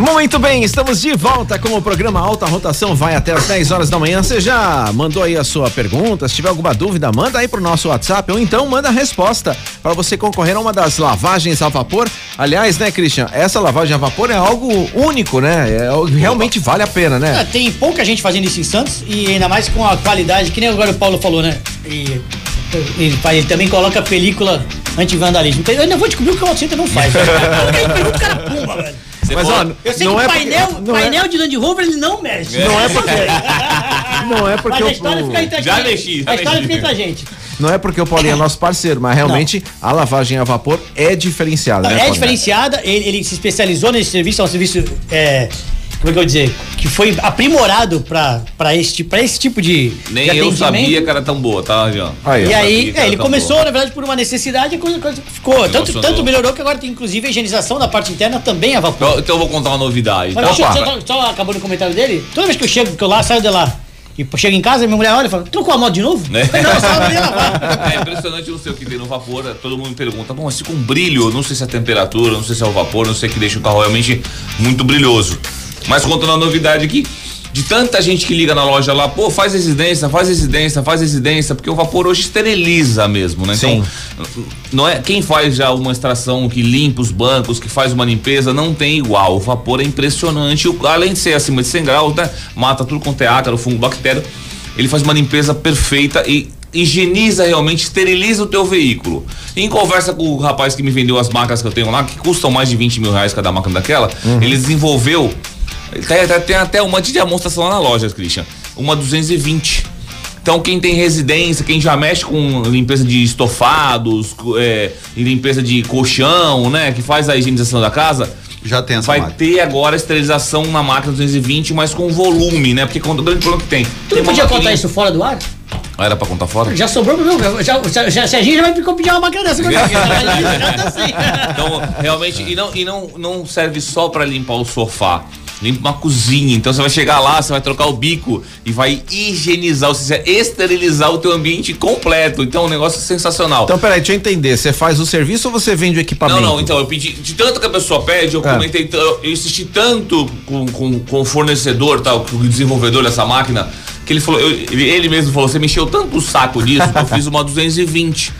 Muito bem, estamos de volta com o programa Alta Rotação, vai até as 10 horas da manhã. Você já mandou aí a sua pergunta? Se tiver alguma dúvida, manda aí pro nosso WhatsApp ou então manda a resposta para você concorrer a uma das lavagens a vapor. Aliás, né, Christian, essa lavagem a vapor é algo único, né? É, realmente vale a pena, né? Ah, tem pouca gente fazendo isso em Santos e ainda mais com a qualidade, que nem agora o Paulo falou, né? E ele, ele também coloca película anti-vandalismo. Eu ainda vou descobrir o que o Alcenta não faz. Ele pergunta o cara pumba, velho. Mas ó, Eu sei não que é o painel, porque, não é- painel de Land Rover ele não mexe. Não é porque- não é porque Mas a o- história fica entre a Já gente. mexi, já A história mexi. fica entre a gente. Não é porque o Paulinho é nosso parceiro, mas realmente a lavagem a vapor é diferenciada, né? É Paulinho? diferenciada, ele, ele se especializou nesse serviço, é um serviço, é, como é que eu vou dizer, que foi aprimorado para esse, pra esse tipo de, Nem de eu sabia que era tão boa, tá, Jean? Aí, ó. E aí, é, ele começou, boa. na verdade, por uma necessidade, a coisa, coisa ficou. Tanto, tanto melhorou que agora tem, inclusive, a higienização da parte interna também a vapor. Então, então eu vou contar uma novidade. Mas tá? eu- só acabou no comentário dele. Toda vez que eu chego, que eu lá, saio de lá, e chego em casa, minha mulher olha e fala, trocou a moto de novo? Né? Eu falei, Não, só lavar. É impressionante, eu não sei o que tem no vapor. Todo mundo me pergunta, bom, mas fica um brilho, não sei se é a temperatura, não sei se é o vapor, não sei o que deixa o carro realmente muito brilhoso. Mas contando a novidade aqui, de tanta gente que liga na loja lá, pô, faz residência, faz residência, faz residência, porque o vapor hoje esteriliza mesmo, né? Então, não é quem faz já uma extração que limpa os bancos, que faz uma limpeza, não tem igual. O vapor é impressionante. O- além de ser acima de 100 graus, né? Mata tudo quanto é ácaro, fungo, bactéria. Ele faz uma limpeza perfeita e higieniza realmente, esteriliza o teu veículo. Em conversa com o rapaz que me vendeu as máquinas que eu tenho lá, que custam mais de 20 mil reais cada máquina daquela, ele desenvolveu. Tem, tem- até uma de demonstração lá na loja, Christian. Uma 220. Então quem tem residência, quem já mexe com limpeza de estofados, é, e limpeza de colchão, né? Que faz a higienização da casa. Já tem essa Vai máquina. ter agora a esterilização na máquina 220, mas com volume, né? Porque quando o grande problema que tem. Tu tem não podia contar isso fora do ar? Ah, Era pra contar fora? Já sobrou pro meu. Já, já, já, se a gente já vai pedir uma máquina dessa. Tá assim. Então, realmente, e não, e não, não serve só pra limpar o sofá. Limpa uma cozinha. Então você vai chegar lá, você vai trocar o bico e vai higienizar, ou seja, esterilizar o teu ambiente completo. Então é um negócio sensacional. Então, peraí, deixa eu entender. Você faz o serviço ou você vende o equipamento? Não, não, então eu pedi, de tanto que a pessoa pede, eu É. comentei, t- eu insisti tanto com, com, com o fornecedor, tal, com o desenvolvedor dessa máquina, que ele falou, eu- ele, mesmo falou, você me encheu tanto o saco disso que eu fiz uma 220.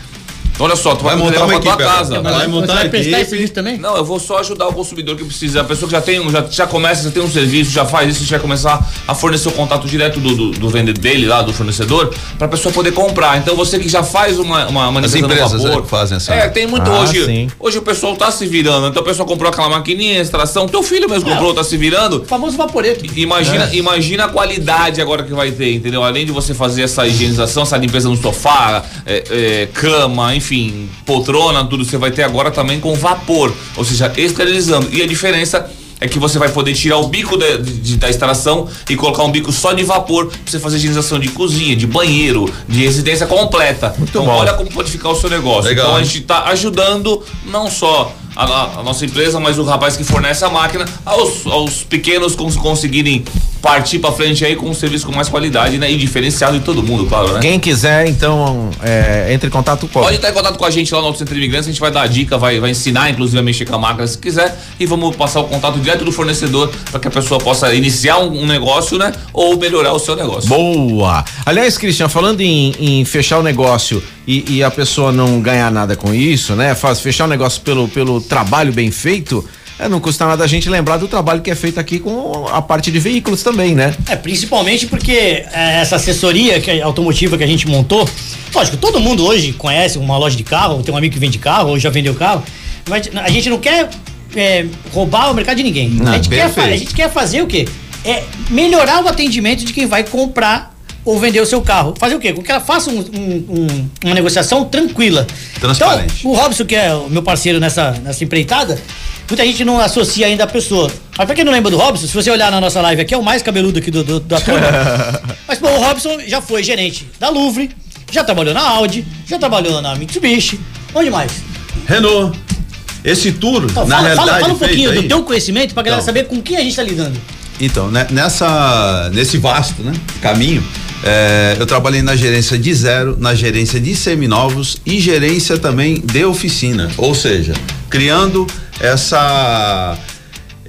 Então, olha só, tu vai, Vai montar uma pra tua equipe casa. agora. Vai montar Você vai a prestar serviço também? Não, eu vou só ajudar o consumidor que precisa. A pessoa que já tem, um- já, já começa, já tem um serviço, já faz isso, já vai começar a fornecer o contato direto do, do, do vendedor dele lá, do fornecedor, pra pessoa poder comprar. Então você que já faz uma, uma As no empresas vapor. é, que fazem essa. É, tem muito Ah, hoje. sim. Hoje o pessoal tá se virando. Então o pessoal comprou aquela maquininha, extração. Teu filho mesmo comprou, tá se virando. O famoso vaporeto. Imagina, imagina a qualidade agora que vai ter, entendeu? Além de você fazer essa higienização, essa limpeza no sofá, é, é, cama, enfim, poltrona, tudo, você vai ter agora também com vapor, ou seja, esterilizando. E a diferença é que você vai poder tirar o bico da, de- da extração e colocar um bico só de vapor pra você fazer higienização de cozinha, de banheiro, de residência completa. então bom. olha como pode ficar o seu negócio. Legal, então a gente tá ajudando não só a, a- a nossa empresa, mas o rapaz que fornece a máquina, aos, aos pequenos cons- conseguirem partir pra frente aí com um serviço com mais qualidade né, e diferenciado de todo mundo, claro, né? Quem quiser, então, é, entre em contato com. Pode estar em contato com a gente lá no Centro Imigrantes, a gente vai dar a dica, vai, vai ensinar inclusive a mexer com a máquina se quiser e vamos passar o contato direto do fornecedor para que a pessoa possa iniciar um, um negócio, né? Ou melhorar o seu negócio. Boa! Aliás, Cristian, falando em, em fechar o negócio e, e a pessoa não ganhar nada com isso, né? Faz fechar o negócio pelo, pelo trabalho bem feito, é, não custa nada a gente lembrar do trabalho que é feito aqui com a parte de veículos também, né? É, principalmente porque é, essa assessoria que, é automotiva que a gente montou, lógico, todo mundo hoje conhece uma loja de carro, tem um amigo que vende carro, ou já vendeu carro, mas a gente não quer é, roubar o mercado de ninguém. Não, a, gente quer, a gente quer fazer o quê? É melhorar o atendimento de quem vai comprar ou vender o seu carro. Fazer o quê? Com que ela faça um- um- um- uma negociação tranquila. Transparente. Então, o Robson, que é o meu parceiro nessa, nessa empreitada, muita gente não associa ainda a pessoa. Mas pra quem não lembra do Robson, se você olhar na nossa live aqui, é o mais cabeludo aqui do, do, da turma. Mas, pô, o Robson já foi gerente da Louvre, já trabalhou na Audi, já trabalhou na Mitsubishi. Onde mais? Renault. Esse tour, Então, na fala, realidade. fala, fala um pouquinho aí- do teu conhecimento pra galera Então. saber com quem a gente tá lidando. Então, né, nessa, nesse vasto né, caminho, é, eu trabalhei na gerência de zero, na gerência de seminovos e gerência também de oficina. Ou seja, criando essa.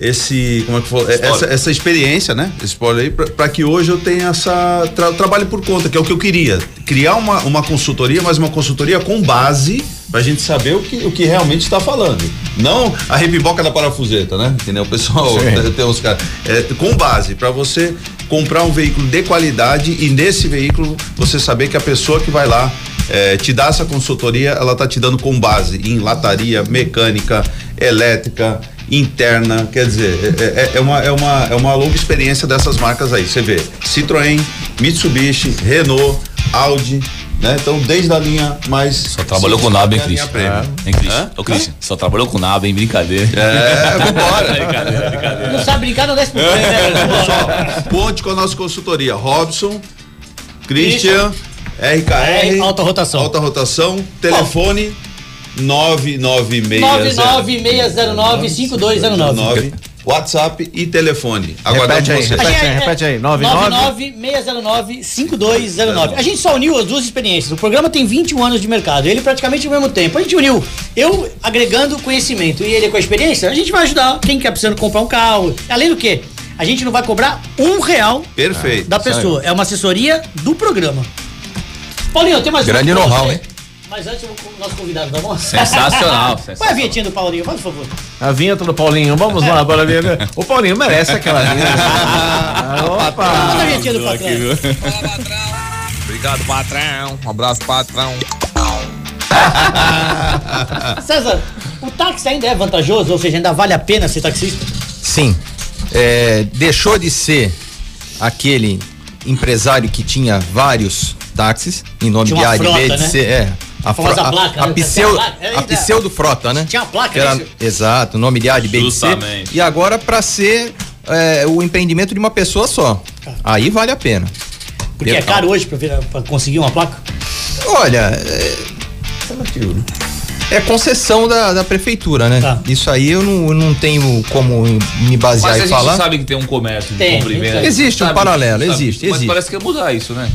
Esse. Como é que foi? Essa, essa experiência, né? Esse spoiler aí, para que hoje eu tenha essa. Tra, trabalho por conta, que é o que eu queria. Criar uma, uma consultoria, mas uma consultoria com base pra gente saber o que, o que realmente está falando. Não a repiboca da parafuseta, né? Entendeu? O pessoal Sim. tem uns caras. É, com base, para você comprar um veículo de qualidade e nesse veículo você saber que a pessoa que vai lá é, te dá essa consultoria, ela tá te dando com base em lataria, mecânica, elétrica, interna, quer dizer, é, é- é uma, é, uma, é uma longa experiência dessas marcas aí. Você vê Citroën, Mitsubishi, Renault, Audi, né? Então, desde a linha mais. Só trabalhou com nada, hein, Christian? premium. Hein, Christian? Ô, Christian, só trabalhou com nada, hein? Brincadeira. É, vambora. brincadeira, brincadeira. Não sabe brincar, não desce pro trem, né? Pessoal, conte com a nossa consultoria. Robson, Christian, RKR, Alta rotação. alta rotação, telefone 996 996095209. WhatsApp e telefone. Aguardamos Repete aí, você. repete aí, repete aí. 99. 996095209. A gente só uniu as duas experiências. O programa tem 21 anos de mercado, ele praticamente ao mesmo tempo. A gente uniu eu agregando conhecimento e ele com a experiência, a gente vai ajudar quem quer precisando comprar um carro. Além do que, a gente não vai cobrar um real Perfeito. da pessoa. É uma assessoria do programa. Paulinho, tem mais Grande know-how, hein? Mas antes, o nosso convidado, tá bom? Sensacional, Qual é a vinhetinha do Paulinho? Faz por favor. A vinheta do Paulinho. Vamos lá, bora ver. O Paulinho merece aquela vinheta. Ah, Manda a Opa! vinhetinha do patrão. Obrigado, patrão. Um abraço, patrão. César, o táxi ainda é vantajoso? Ou seja, ainda vale a pena ser taxista? Sim. É, deixou de ser aquele empresário que tinha vários táxis em nome de A e B de né? ser. É, a, famosa a- placa, a, né? pseu- Tinha a é, a pseudo frota, né? Tinha a placa, era- né? Exato, nome de A, de B de C. Justamente. E agora para ser é, o empreendimento de uma pessoa só. Aí vale a pena. Porque é caro hoje pra, vir- pra conseguir uma placa? Olha, é, É concessão da, da prefeitura, né? Tá. Isso aí eu não, eu não tenho como me basear Mas a e gente falar. sabe que tem um comércio de Tem, compra e venda. Existe um Sabe? paralelo, Sabe? existe, Mas existe. parece que ia mudar isso, né?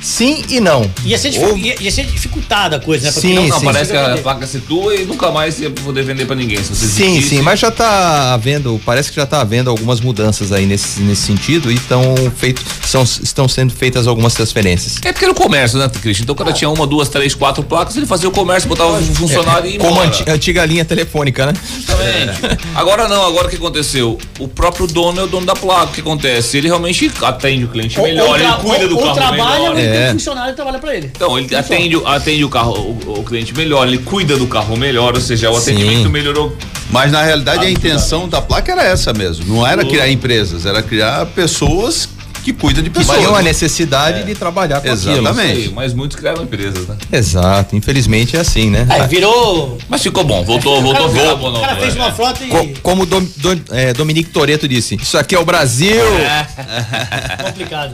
Sim e não. Ia ser, Ou- ia, ia ser dificultada a coisa, né? Porque Sim, não, Não, sim. parece que a placa se tua e nunca mais ia poder vender pra ninguém. Se você Sim, sim, mas já tá havendo, parece que já tá havendo algumas mudanças aí nesse, nesse sentido e estão feito, são, estão sendo feitas algumas transferências. É porque era o comércio, né, Cristian? Então, o cara tinha uma, duas, três, quatro placas, ele fazia o comércio, botava o funcionário e ia Como a antiga linha telefônica, né? Exatamente. Agora não, agora o que aconteceu? O próprio dono é o dono da placa. O que acontece? Ele realmente atende o cliente Ou- melhor, ou ele cuida do ou, carro ou trabalha melhor. Ele tem É. um funcionário que trabalha pra ele. Então, ele atende, o- atende o carro, o, o cliente melhor, ele cuida do carro melhor, ou seja, o Sim. atendimento melhorou. Mas na realidade a Ah, intenção da placa era essa mesmo. Não era criar empresas, era criar pessoas que cuidam de pessoas. tinham a necessidade de trabalhar com Exatamente. aquilo. Mas muitos criaram empresas, né? Exato, infelizmente é assim, né? Aí virou. Mas ficou bom, voltou, voltou virar o cara fez é. uma frota e. Co- como Dom, Dom- é, Dominique Toreto disse, isso aqui é o Brasil. complicado.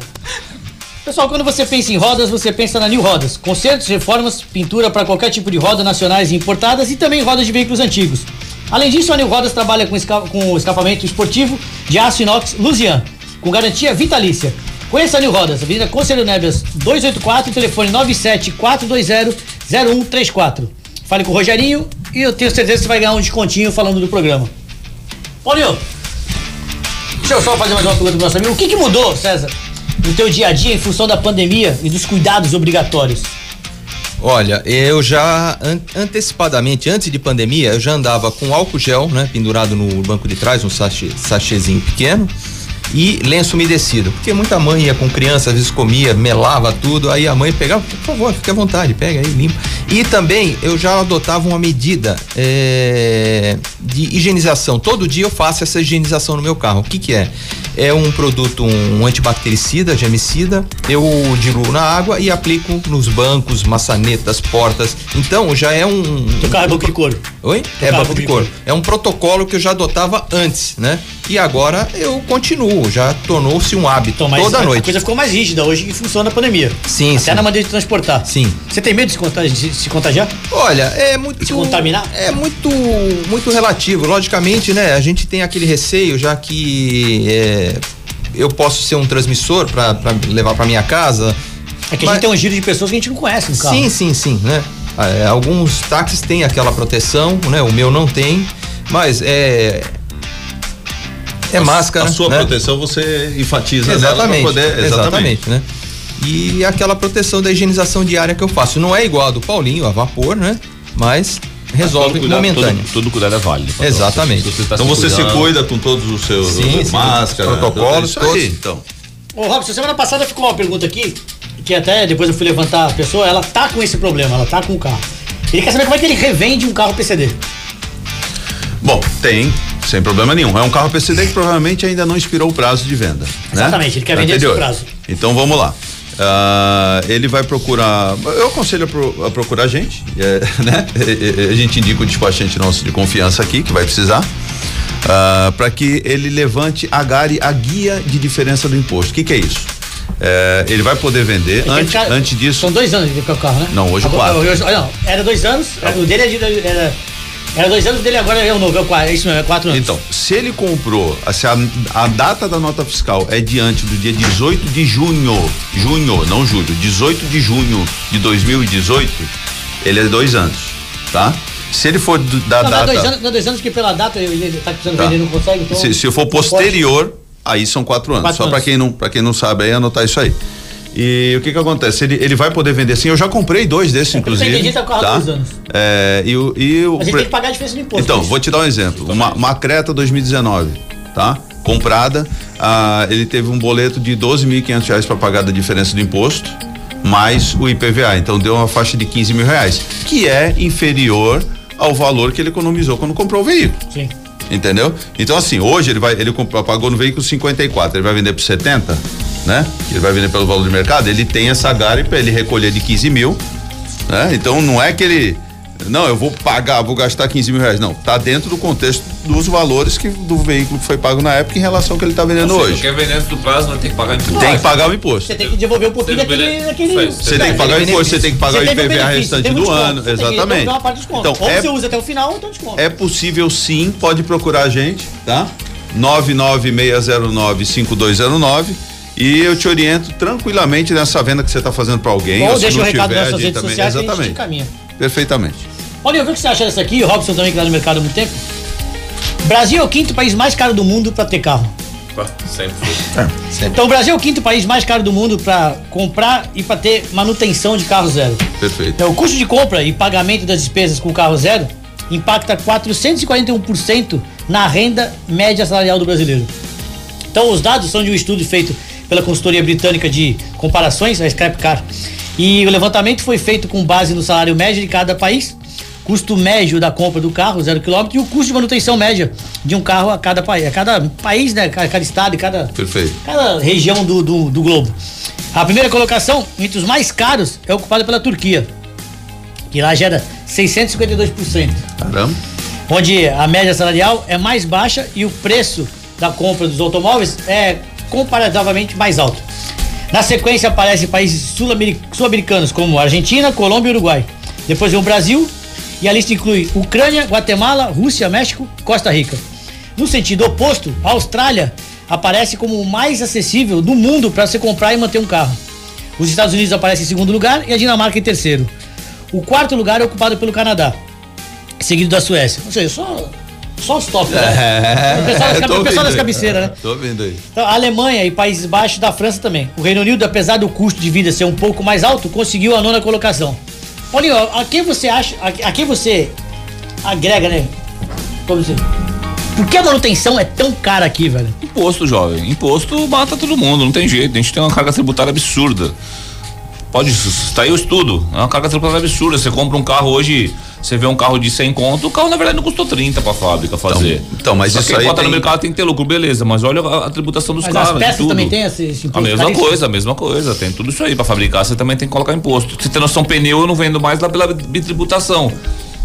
Pessoal, quando você pensa em rodas, você pensa na New Rodas. Concertos, reformas, pintura para qualquer tipo de roda nacionais e importadas e também rodas de veículos antigos. Além disso, a New Rodas trabalha com, esca com escapamento esportivo de aço inox Lusian, com garantia vitalícia. Conheça a New Rodas, Avenida Conselho Nebias 284, telefone 974200134. Fale com o Rogerinho e eu tenho certeza que você vai ganhar um descontinho falando do programa. Paulinho, Deixa eu só fazer mais uma pergunta pro nosso amigo. O que, que mudou, César, no teu dia a dia em função da pandemia e dos cuidados obrigatórios? Olha, eu já an- antecipadamente, antes de pandemia, eu já andava com álcool gel, né, pendurado no banco de trás, um sachê, sachêzinho pequeno, e lenço umedecido. Porque muita mãe ia com criança, às vezes comia, melava tudo, aí a mãe pegava, por favor, fique à vontade, pega aí, limpa. E também eu já adotava uma medida é, de higienização. Todo dia eu faço essa higienização no meu carro. O que que é? É um produto, um antibactericida, gemicida, eu diluo na água e aplico nos bancos, maçanetas, portas. Então já é um. Teu carro é banco de couro. Oi? É banco de couro. É um protocolo que eu já adotava antes, né? E agora eu continuo, já tornou-se um hábito Então, mas toda a, a noite. coisa ficou mais rígida hoje em função da pandemia. Sim, Até sim. na maneira de transportar. Sim. Você tem medo de se, contagiar? De se contagiar? Olha, é muito. Se contaminar? É muito, muito relativo. Logicamente, né? A gente tem aquele receio, já que é, eu posso ser um transmissor para levar para minha casa. É que a Mas- gente tem um giro de pessoas que a gente não conhece no carro. Sim, sim, sim, né? É, alguns táxis têm aquela proteção, né? O meu não tem, mas é. É máscara. A sua né? proteção você enfatiza nela pra Exatamente, poder- exatamente, né? E aquela proteção da higienização diária que eu faço. Não é igual a do Paulinho, a vapor, né? Mas resolve Todo cuidado- momentâneo. Todo, todo cuidado é válido. patrão. Exatamente. Se você tá Então você se cuidando- cuida com todos os seus Sim, sim, máscara, protocolos, isso aí, todos. então. Ô, Robson, semana passada ficou uma pergunta aqui, que até depois eu fui levantar a pessoa, ela tá com esse problema, ela tá com o carro. Ele quer saber como é que ele revende um carro PCD. Bom, tem, sem problema nenhum. É um carro PCD que provavelmente ainda não expirou o prazo de venda. né? Exatamente, ele quer vender antes do Anterior. prazo. Então vamos lá. Ah, ele vai procurar. Eu aconselho a, pro- a procurar a gente, é, né? A gente indica o despachante nosso de confiança aqui, que vai precisar, para que ele levante, agare a guia de diferença do imposto. O que, que é isso? É, ele vai poder vender. Ele Antes, ficar- antes disso. São dois anos de com o carro, né? Não, hoje Agora- quatro. hoje- não, era dois anos, o dele de. Era, era dois anos, dele agora é o novo, é é isso mesmo, é quatro anos. Então, se ele comprou, se a, a data da nota fiscal é diante do dia 18 de junho, junho, não julho, 18 de junho de 2018, ele é dois anos, tá? Se ele for do- da não, é data. dois anos, não é dois anos, porque pela data ele, ele tá precisando Tá. vender não consegue, então. se, se for posterior, aí são quatro anos. Quatro Só para quem não, quem não sabe aí anotar isso aí. E o que que acontece? Ele, ele vai poder vender sim. Eu já comprei dois desses, É, inclusive. tá dois anos. É, e o, e o ele pre- tem que pagar a diferença do imposto. então, vou te dar um exemplo. Uma, uma Creta 2019, tá? Comprada, ah, ele teve um boleto de 12.500 reais para pagar da diferença do imposto, mais o IPVA. Então deu uma faixa de 15 mil reais, que é inferior ao valor que ele economizou quando comprou o veículo. Sim. Entendeu? Então assim, hoje ele vai, ele pagou no veículo 54, ele vai vender por 70, né? Ele vai vender pelo valor de mercado, ele tem essa gare para ele recolher de 15 mil, né? Então não é que ele, não, eu vou pagar, vou gastar 15 mil reais, não, tá dentro do contexto dos valores que do veículo que foi pago na época em relação ao que ele está vendendo seja, hoje. Quer vender do prazo, vai ter que pagar imposto. Tem que pagar o imposto. Você tem que devolver um pouquinho daquele. daquele. Você tem que pagar o imposto, você tem que pagar o IPVA restante um do desconto, ano, tem exatamente. Então, ou é, você usa até o final, ou então desconto. é possível sim, pode procurar a gente, tá? 996095209 e eu te oriento tranquilamente nessa venda que você está fazendo para alguém. ou se deixa o não recado tiver, nas suas a gente redes também- sociais que a gente te Exatamente. encaminha. Perfeitamente. Olha, eu vi o que você acha dessa aqui, o Robson também que tá no mercado há muito tempo. Brasil é o quinto país mais caro do mundo para ter carro. Sempre foi. Então o Brasil é o quinto país mais caro do mundo para comprar e para ter manutenção de carro zero. Perfeito. Então, o custo de compra e pagamento das despesas com carro zero impacta 441% na renda média salarial do brasileiro. Então, os dados são de um estudo feito pela consultoria britânica de comparações, a Scrapcar. E o levantamento foi feito com base no salário médio de cada país, custo médio da compra do carro, zero quilômetro, e o custo de manutenção média de um carro a cada país, a cada país, né, cada, cada estado e cada Perfeito. cada região do, do, do globo. A primeira colocação, entre os mais caros, é ocupada pela Turquia, que lá gera 652%, Caramba. onde a média salarial é mais baixa e o preço da compra dos automóveis é comparativamente mais alto. Na sequência aparecem países sul-ameri- sul-americanos como Argentina, Colômbia e Uruguai. Depois vem o Brasil e a lista inclui Ucrânia, Guatemala, Rússia, México, Costa Rica. No sentido oposto, a Austrália aparece como o mais acessível do mundo para você comprar e manter um carro. Os Estados Unidos aparecem em segundo lugar e a Dinamarca em terceiro. O quarto lugar é ocupado pelo Canadá, seguido da Suécia. Ou seja, só, só os top, né? o pessoal das, É, cabe- o pessoal das cabeceiras, né? Tô vendo aí. Então, a Alemanha e Países Baixos da França também. O Reino Unido, apesar do custo de vida ser um pouco mais alto, conseguiu a nona colocação. Paulinho, a quem você acha, a, a quem você agrega, né? Como dizer? Por que a manutenção é tão cara aqui, velho? Imposto, jovem. Imposto mata todo mundo, não tem jeito. A gente tem uma carga tributária absurda. Pode, tá aí o estudo. É uma carga tributária absurda. Você compra um carro hoje, você vê um carro de 100 conto, o carro na verdade não custou 30 pra fábrica fazer. então, mas Só isso quem aí bota tem- no mercado tem que ter lucro, beleza, mas olha a, a tributação dos Mas caras. as peças tudo. também tem esse, esse A imposto mesma caríssimo? coisa, a mesma coisa. Tem tudo isso aí. Pra fabricar, você também tem que colocar imposto. Você tem noção, pneu eu não vendo mais lá pela bitributação.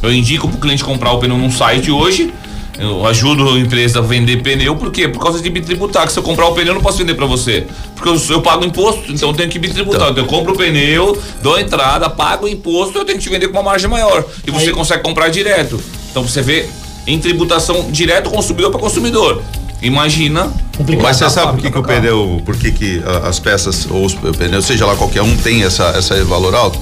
Eu indico pro cliente comprar o pneu num site hoje. Eu ajudo a empresa a vender pneu, por quê? Por causa de bitributar. Que se eu comprar o pneu, eu não posso vender pra você. Porque eu, eu pago imposto, então eu tenho que bitributar. Então, eu compro o pneu, dou a entrada, pago o imposto, eu tenho que te vender com uma margem maior. E você Aí- consegue comprar direto. Então você vê em tributação direto consumidor para consumidor. Imagina. Mas você sabe por que, que o pneu, por que, que a- as peças, ou os pneus, seja lá qualquer um, tem essa, essa valor alto?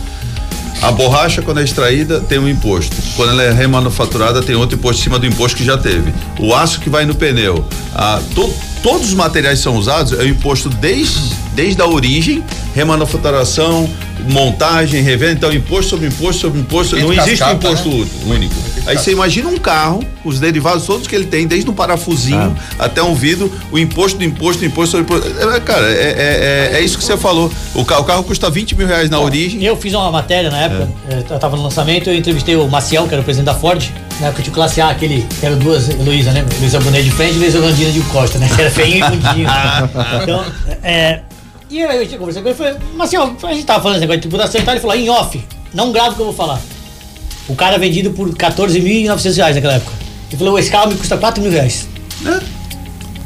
A borracha, quando é extraída, tem um imposto. Quando ela é remanufaturada, tem outro imposto em cima do imposto que já teve. O aço que vai no pneu, a, to- todos os materiais são usados, é o imposto desde, desde a origem, remanufaturação, montagem, revenda. Então, imposto sobre imposto sobre imposto. Feito não existe um cascata, imposto né? único. Aí você imagina um carro, os derivados todos que ele tem, desde um parafusinho até um vidro, o imposto do imposto, do imposto sobre imposto. É, cara, é, é, é, é isso que você falou. O carro, o carro custa 20 mil reais na origem. Eu fiz uma matéria na época, eh, eu tava no lançamento, eu entrevistei o Maciel, que era o presidente da Ford, na época tinha o classe A, aquele, que eram duas Heloísa, né? Luísa Bonet de frente e Luísa Landina de Costa, né? Que era feinho e bundinho. então, é. E eu, eu tinha conversado com ele, falei, Maciel, a gente tava falando esse negócio de tributação e tal, ele falou, em off, não grava o que eu vou falar. O cara é vendido por 14.900 reais naquela época. Ele falou, esse carro me custa 4 mil reais.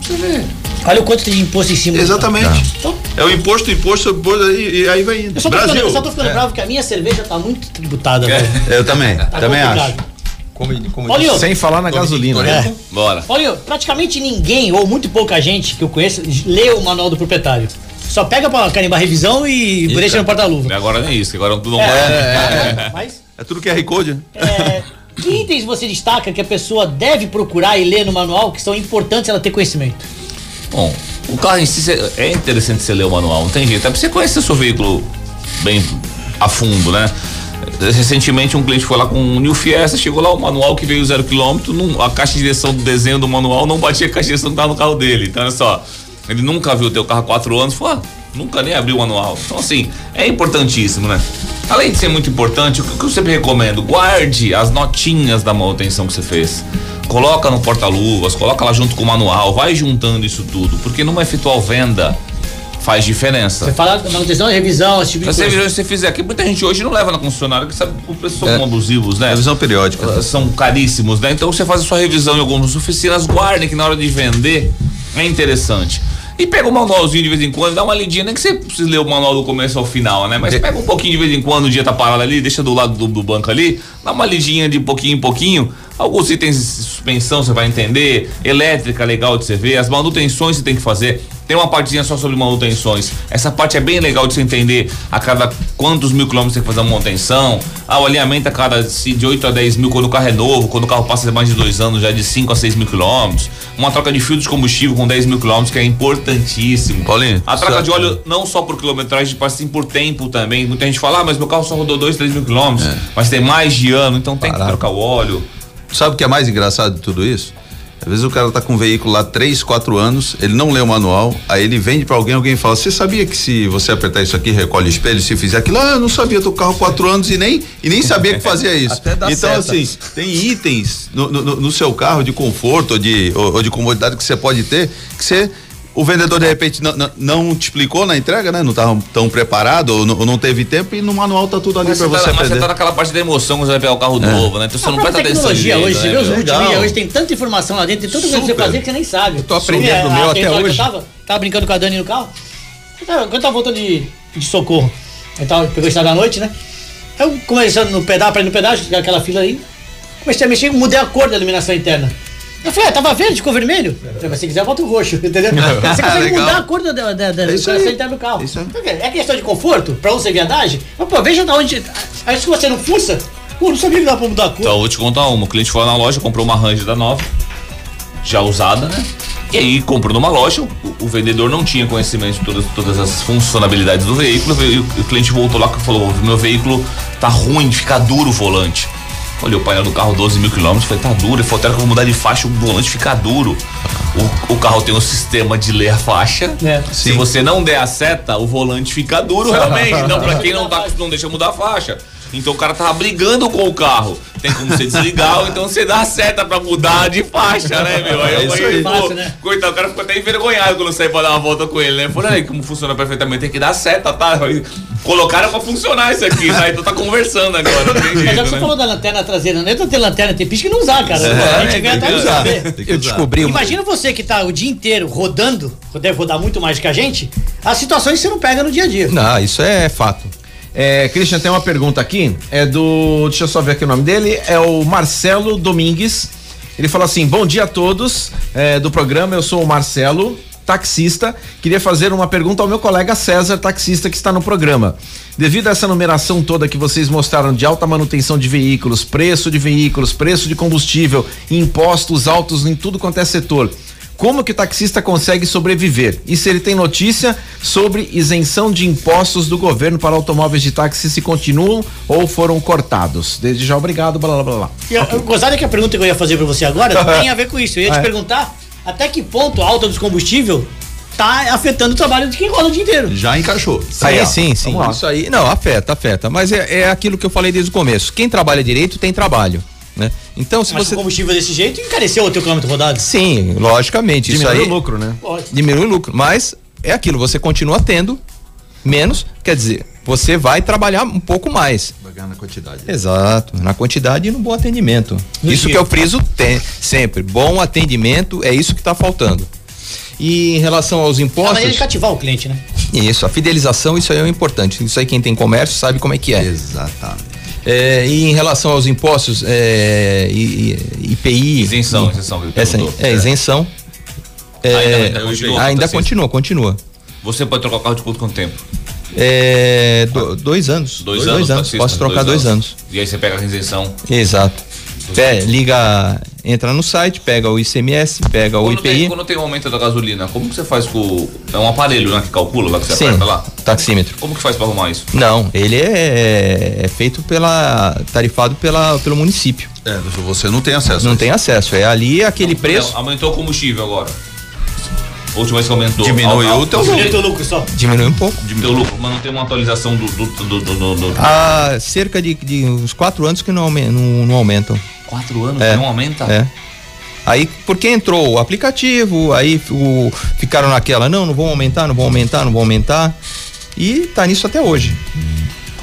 Você vê. Olha o quanto tem de imposto em cima. Exatamente. Então, É o imposto, imposto, imposto e, e aí vai indo. eu só tô, Brasil. ficando, eu só tô ficando É. bravo que a minha cerveja tá muito tributada, É. Eu também, Tá também complicado. acho. Como, como Olha, disse- Sem falar na gasolina. Né? Bora. Olha, praticamente ninguém, ou muito pouca gente que eu conheço, lê o manual do proprietário. Só pega pra carimbar a revisão e deixa no porta-luva. Agora nem isso, que agora tudo não É, Mas, É tudo QR Code, né? é, que itens você destaca que a pessoa deve procurar e ler no manual que são importantes ela ter conhecimento? Bom, o carro em si é interessante você ler o manual, não tem jeito. É pra você conhecer o seu veículo bem a fundo, né? Recentemente um cliente foi lá com um New Fiesta, chegou lá o manual que veio zero quilômetro, não- a caixa de direção do desenho do manual não batia a caixa de direção que tava no carro dele. Então, olha só, ele nunca viu o teu carro há quatro anos, falou, ah, nunca nem abriu o manual. Então, assim, é importantíssimo, né? Além de ser muito importante, o que eu sempre recomendo, guarde as notinhas da manutenção que você fez. Coloca no porta-luvas, coloca lá junto com o manual, vai juntando isso tudo, porque numa eventual venda, faz diferença. Você fala manutenção, revisão, esse tipo de As coisa. revisões que você fizer aqui, muita gente hoje não leva na concessionária, porque sabe que os preços são É. abusivos, né? Revisão periódica. Uh, São caríssimos, né? Então você faz a sua revisão em algumas oficinas, guardem que na hora de vender é interessante. E pega o manualzinho de vez em quando, dá uma lidinha, nem que você precise ler o manual do começo ao final, né? Mas pega um pouquinho de vez em quando, o dia tá parado ali, deixa do lado do, do banco ali, dá uma lidinha de pouquinho em pouquinho. Alguns itens de suspensão você vai entender, elétrica legal de você ver, as manutenções você tem que fazer. Tem uma partezinha só sobre manutenções. Essa parte é bem legal de você entender a cada quantos mil quilômetros tem que fazer a manutenção. Ah, o alinhamento a cada se de 8 a 10 mil quando o carro é novo, quando o carro passa mais de dois anos, já é de 5 a 6 mil quilômetros. Uma troca de filtro de combustível com 10 mil quilômetros, que é importantíssimo. Paulinho, A troca de óleo não só por quilometragem, mas sim por tempo também. Muita gente fala, ah, mas meu carro só rodou 2, 3 mil quilômetros, É. mas tem mais de ano, então tem que trocar o óleo. Sabe o que é mais engraçado de tudo isso? Às vezes o cara tá com um veículo lá 3, 4 anos, ele não lê o manual, aí ele vende pra alguém, alguém fala: Você sabia que se você apertar isso aqui, recolhe o espelho, se fizer aquilo? Ah, eu não sabia, tô com o carro 4 anos e nem, e nem sabia que fazia isso. Até dá então, seta. assim, tem itens no, no- no seu carro de conforto ou de, ou, ou de comodidade que você pode ter, que você. O vendedor de repente não, não, não te explicou na entrega, né? Não estava tão preparado ou não, ou não teve tempo e no manual tá tudo ali Mas pra você, tá, mas aprender. você tá naquela parte da emoção quando você vai pegar o carro novo, né? Então você A não presta atenção. tecnologia direito, hoje, né, multimídia Legal. hoje, tem tanta informação lá dentro, tem tanta coisa pra você fazer que você nem sabe. Eu tô aprendendo meu até hoje. Eu tava, tava brincando com a Dani no carro. Eu tava, quando eu tava voltando de, de socorro, eu tava, pegou a estrada da noite, né? Eu comecei no pedal, pra ir no pedágio, aquela fila aí. Comecei a mexer, mudei a cor da iluminação interna. Eu falei, ah, tava verde, ficou vermelho? Eu falei, mas se quiser, bota o roxo, entendeu? Você consegue Legal. mudar a cor da, da, da, da É iluminação aí. interna do carro. Isso aí. É questão de conforto, pra você viadagem. Mas, pô, veja da onde. Aí se você não fuça, pô, não sabia que dava pra mudar a cor. Então, eu vou te contar uma. O cliente foi na loja, comprou uma Ranger da nova, já usada, né? E aí comprou numa loja, o, o vendedor não tinha conhecimento de todas, todas as funcionalidades do veículo, e o, o cliente voltou lá e falou, meu veículo tá ruim, fica duro o volante. Olhei o painel do carro 12 mil quilômetros, falei, tá duro. Ele falou, "Tera que eu vou mudar de faixa, o volante fica duro. O, o carro tem um sistema de ler a faixa. É. Se você não der a seta, o volante fica duro realmente. Não, pra quem não tá, não deixa mudar a faixa. Então o cara tava brigando com o carro. Tem como você desligar, ou então você dá a seta pra mudar de faixa, né, meu? Aí É eu falei, pô, Fácil, né? coitado, o cara ficou até envergonhado quando eu saí pra dar uma volta com ele, né? Falei, aí, como funciona perfeitamente, tem que dar seta, tá? Aí, Colocaram pra funcionar isso aqui, tá? Então tá conversando agora, não tem Mas já que você né? falou da lanterna traseira, não é ter lanterna, tem piche que não usar, cara. É, a gente tem até usar. Eu descobri uma. Imagina você que tá o dia inteiro rodando, deve rodar muito mais que a gente, as situações que você não pega no dia a dia. Não, isso é fato. É, Christian, tem uma pergunta aqui. É do. Deixa eu só ver aqui o nome dele. É o Marcelo Domingues. Ele falou assim: Bom dia a todos é, do programa. Eu sou o Marcelo, taxista. Queria fazer uma pergunta ao meu colega César, taxista, que está no programa. Devido a essa numeração toda que vocês mostraram de alta manutenção de veículos, preço de veículos, preço de combustível, impostos altos em tudo quanto é setor. Como que o taxista consegue sobreviver? E se ele tem notícia sobre isenção de impostos do governo para automóveis de táxi se continuam ou foram cortados? Desde já, obrigado, blá blá blá. blá. Eu, gostava que a pergunta que eu ia fazer pra você agora tem a ver com isso. Eu ia Ah, te é? perguntar até que ponto a alta dos combustível tá afetando o trabalho de quem roda o dia inteiro. Já encaixou. Sim, sim, sim. Vamos lá. Isso aí. Não, afeta, afeta. Mas é, é aquilo que eu falei desde o começo. Quem trabalha direito tem trabalho. Né? Então, se Mas você. o combustível desse jeito encareceu o teu quilômetro rodado. Sim, logicamente. Diminui isso aí o lucro, né? Pode. diminui o lucro. Mas é aquilo, você continua tendo menos, quer dizer, você vai trabalhar um pouco mais. Vai ganhar na quantidade. Exato, na quantidade e no bom atendimento. isso que eu friso tem, sempre. Bom atendimento é isso que está faltando. E em relação aos É impostos, maneira de cativar o cliente, né? isso, a fidelização, isso aí é o importante. Isso aí quem tem comércio sabe como é que é. Exatamente. É, e em relação aos impostos, é, I- IPI. Isenção, e- isenção Essa, perguntou. é, isenção. É, Ainda- ainda taxista? continua, continua. Você pode trocar o carro de quanto quanto tempo? É, do- dois anos. Dois, anos, taxista, Posso trocar dois, anos. E aí você pega a isenção. Exato. É, liga, entra no site, pega o ICMS, pega o Quando tem, IPI. quando tem um aumento da gasolina, como que você faz com. o- É um aparelho, né? Que calcula lá que você Sim, aperta lá? taxímetro. Como que faz pra arrumar isso? Não, ele é, é feito pela. tarifado pela, pelo município. É, você não tem acesso. Não tem acesso. É ali aquele preço. Não, aumentou o combustível agora. A última vez que aumentou. Diminuiu o teu lucro. Ao lucro só. Diminui um pouco. Diminuiu o lucro, mas não tem uma atualização do. do, do, do, do- do- Há cerca de, de uns quatro anos que não, não, não aumentam. Quatro anos É. não aumenta? É. Aí, porque entrou o aplicativo, aí o, ficaram naquela, não, não vão aumentar, não vão aumentar, não vão aumentar. E tá nisso até hoje.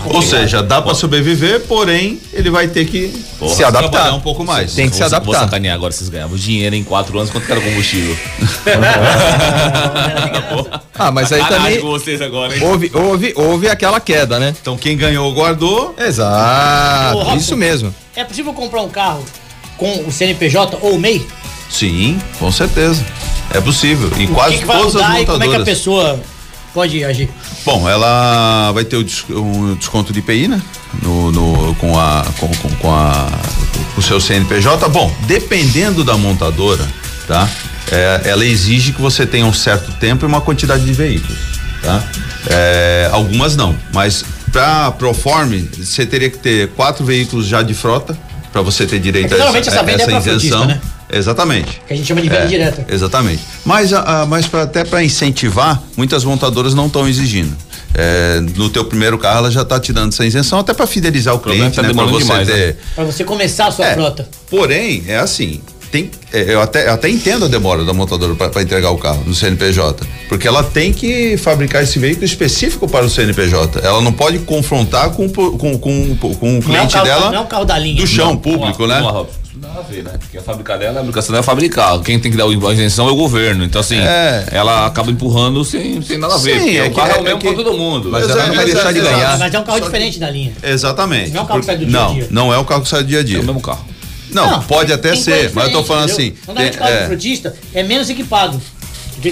Ou seja, dá pra sobreviver, porém, ele vai ter que Porra, se adaptar. um pouco mais. Tem que se Vou- Vou adaptar. sacanear agora, vocês ganhavam dinheiro em quatro anos, quanto que era o combustível? Ah, mas aí também com vocês agora, hein? houve, houve, houve aquela queda, né? Então quem ganhou guardou. Exato, Ô, isso mesmo. É possível comprar um carro com o CNPJ ou o MEI? Sim, com certeza. É possível. Em o quase que, que todas as e como é que a montadoras. pessoa pode agir? Bom, ela vai ter um desconto de IPI, né? No, no- com, a, com, com, com a, o seu CNPJ. Bom, dependendo da montadora, tá? É, ela exige que você tenha um certo tempo e uma quantidade de veículos, tá? É, algumas não, mas para Proforme, você teria que ter quatro veículos já de frota para você ter direito É que normalmente essa é pra frotista, né? Exatamente. Que a gente chama de venda É, direta. Exatamente. Mas, a, a- mas pra- até para incentivar, muitas montadoras não estão exigindo. É, no teu primeiro carro ela já está te dando essa isenção até para fidelizar o cliente, tá né? Para você demais, ter. né? Pra você começar a sua É, frota. Porém, é assim. Tem, é, eu, até, eu até entendo a demora da montadora para entregar o carro no CNPJ, porque ela tem que fabricar esse veículo específico para o CNPJ. Ela não pode confrontar com, o com, com, com o Não é, cliente carro, dela não é um carro da linha. do chão Não, público, uma- né? tem nada a ver, né? Porque a fábrica dela, a fabricação dela é fabricar. Quem tem que dar a isenção é o governo. Então, assim, É. ela acaba empurrando sem, sem nada a ver. Sim, porque é o que- carro é, é o mesmo que- pra todo mundo. Mas ela não vai Exato, deixar de exato. ganhar. Mas é um carro diferente da linha. Exatamente. Não é um carro que sai do dia a não, dia. não é o carro que sai do dia a dia. É o mesmo carro. Não, pode até tem ser, mas eu tô falando entendeu? assim. Quando a gente fala é. do frotista, é menos equipado.